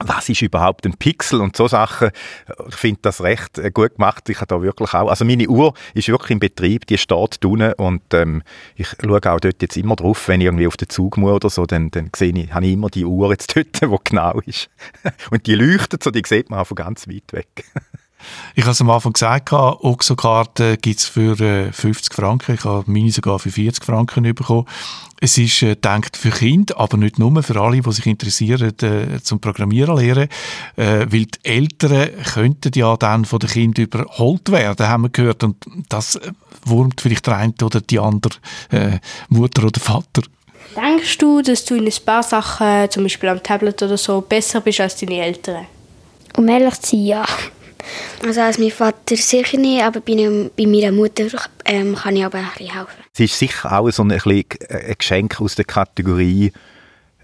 was ist überhaupt ein Pixel und so Sachen. Ich finde das recht äh, gut gemacht. Ich habe da wirklich auch, also meine Uhr ist wirklich im Betrieb, die steht unten und ähm, ich schaue auch dort jetzt immer drauf, wenn ich irgendwie auf den Zug muss oder so, dann, dann sehe ich, habe ich immer die Uhr jetzt [LAUGHS] dort, wo genau ist. Und die leuchtet so, die sieht man auch von ganz weit weg. [LAUGHS] Ich habe es am Anfang gesagt, Oxo-Karten gibt es für äh, 50 Franken. Ich habe meine sogar für 40 Franken bekommen. Es ist äh, denkt für Kinder, aber nicht nur für alle, die sich interessieren äh, zum Programmieren lernen, äh, weil die Eltern könnten ja dann von den Kindern überholt werden, haben wir gehört, und das äh, wurmt vielleicht der eine oder die andere äh, Mutter oder Vater. Denkst du, dass du in ein paar Sachen, zum Beispiel am Tablet oder so, besser bist als deine Eltern? Um ehrlich zu sein, ja. Also als mein Vater sicher nicht, aber bei, bei meiner Mutter ähm, kann ich aber ein bisschen helfen. Es ist sicher auch so ein, ein Geschenk aus der Kategorie,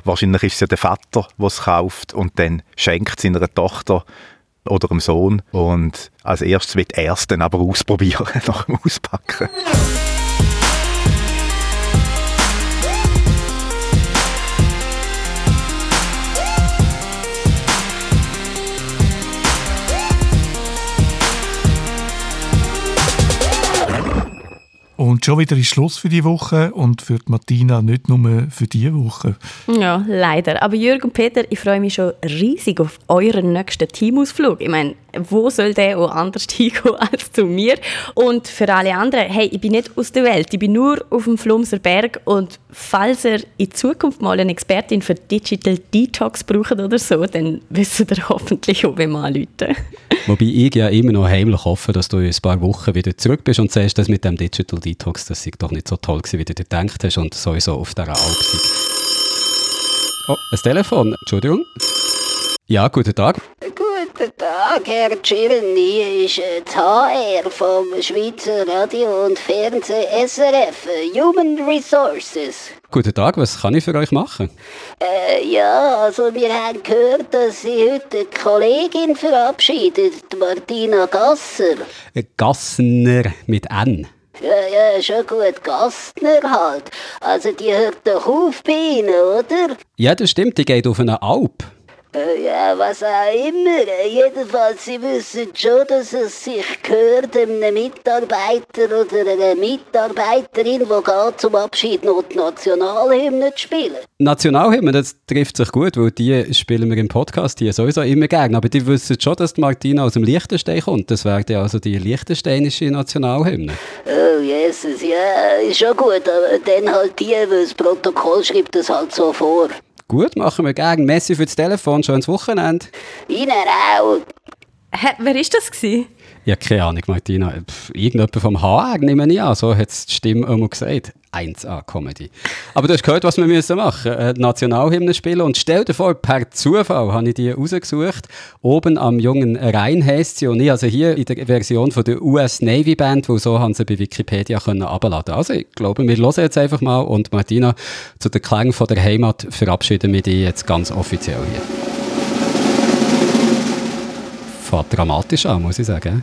wahrscheinlich ist es ja der Vater, der es kauft und dann schenkt es seiner Tochter oder einem Sohn und als erstes wird er es dann aber ausprobieren [LAUGHS] nach dem Auspacken. Und schon wieder ist Schluss für die Woche und für die Martina nicht nur für diese Woche. Ja, leider. Aber Jürgen und Peter, ich freue mich schon riesig auf euren nächsten Teamausflug. Ich meine, wo soll der auch anders [LAUGHS] hingehen als zu mir? Und für alle anderen, hey, ich bin nicht aus der Welt, ich bin nur auf dem Flumser Berg und falls ihr in Zukunft mal eine Expertin für Digital Detox braucht oder so, dann wisst ihr hoffentlich auch, wem anrufen. Wobei ich ja immer noch heimlich hoffe, dass du in ein paar Wochen wieder zurück bist und sagst, dass mit dem Digital Detox, das ist doch nicht so toll gewesen, wie du dir gedacht hast und sowieso auf der Alp Oh, ein Telefon. Entschuldigung. Ja, guten Tag. Guten Tag, Herr Girni. Hier ist äh, die HR vom Schweizer Radio und Fernsehen SRF, Human Resources. Guten Tag, was kann ich für euch machen? Äh, ja, also wir haben gehört, dass Sie heute eine Kollegin verabschiedet, Martina Gasser. Äh, Gassner mit N. Ja, ja, schon gut. Gastner halt. Also die hört doch auf bei Ihnen, oder? Ja, das stimmt. Die geht auf eine Alp. Äh, ja, was auch immer. Jedenfalls, Sie wissen schon, dass es sich gehört, einem Mitarbeiter oder einer Mitarbeiterin, die geht zum Abschied noch die Nationalhymne zu spielen. Nationalhymne, das trifft sich gut, weil die spielen wir im Podcast hier sowieso immer gerne. Aber die wissen schon, dass Martina aus dem Liechtenstein kommt. Das wäre ja also die liechtensteinische Nationalhymne. Oh, Jesus, ja, ist schon gut. Aber dann halt die, weil das Protokoll schreibt das halt so vor. Gut, machen wir gerne. Messi für das Telefon, schönes Wochenende. Ihnen auch. Hä, wer war das? Gewesen? Ja, keine Ahnung, Martina. Irgendjemand vom HR, nehme ich an. So hat die Stimme immer gesagt. 1A Comedy. Aber du hast gehört, was wir müssen machen müssen. Die Nationalhymne spielen. Und stell dir vor, per Zufall habe ich die rausgesucht. Oben am jungen Rhein heisst sie. Und ich also hier in der Version von der US Navy Band, wo so haben sie bei Wikipedia können abladen. Also ich glaube, wir hören jetzt einfach mal. Und Martina, zu den Klängen von der Heimat verabschieden wir dich jetzt ganz offiziell hier. Fährt dramatisch an, muss ich sagen.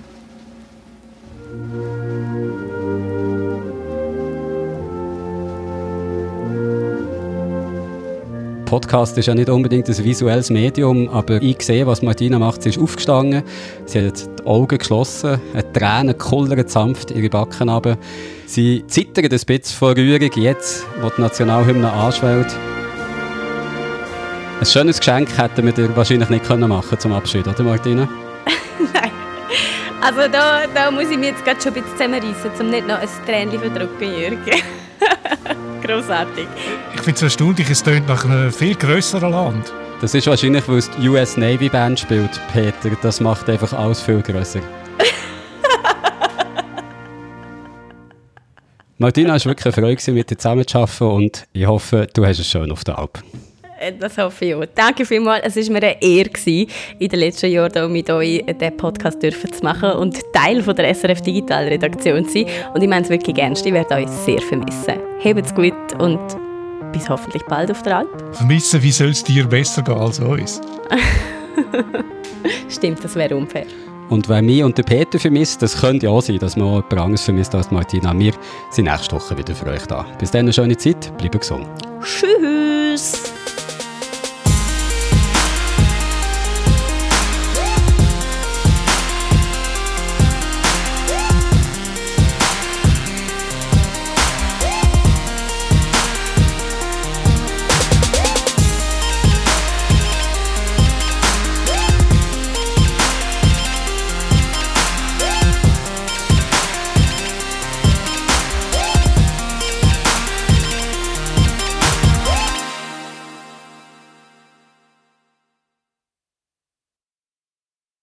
Podcast ist ja nicht unbedingt ein visuelles Medium, aber ich sehe, was Martina macht. Sie ist aufgestanden, sie hat die Augen geschlossen, eine Träne kullert sanft ihre Backen runter. Sie zittert ein bisschen vor Rührung jetzt, wo die Nationalhymne anschwellt. Ein schönes Geschenk hätten wir dir wahrscheinlich nicht können machen zum Abschied, oder Martina? Nein. [LAUGHS] Also da, da muss ich mich jetzt gerade schon ein bisschen zusammenreißen, um nicht noch ein Tränchen verdrücken, Jürgen. [LAUGHS] Grossartig. Ich finde es erstaunlich, es tönt nach einem viel grösseren Land. Das ist wahrscheinlich, weil es die US Navy Band spielt, Peter. Das macht einfach alles viel grösser. [LAUGHS] Martina, es war wirklich eine Freude, mit dir zusammenzuarbeiten und ich hoffe, du hast es schön auf der Alp. Äh, Das hoffe ich auch. Danke vielmals. Es war mir eine Ehre, gewesen, in den letzten Jahren hier mit euch diesen Podcast dürfen zu machen und Teil von der SRF Digital Redaktion zu sein. Und ich meine es wirklich ernst. Ich werde euch sehr vermissen. Habt's gut und bis hoffentlich bald auf der Alp. Vermissen, wie soll es dir besser gehen als uns? [LAUGHS] Stimmt, das wäre unfair. Und wer mich und Peter vermisst, das könnte ja auch sein, dass man jemand anderes vermisst als Martina. Wir sind nächste Woche wieder für euch da. Bis dann eine schöne Zeit, bleibt gesund. Tschüss!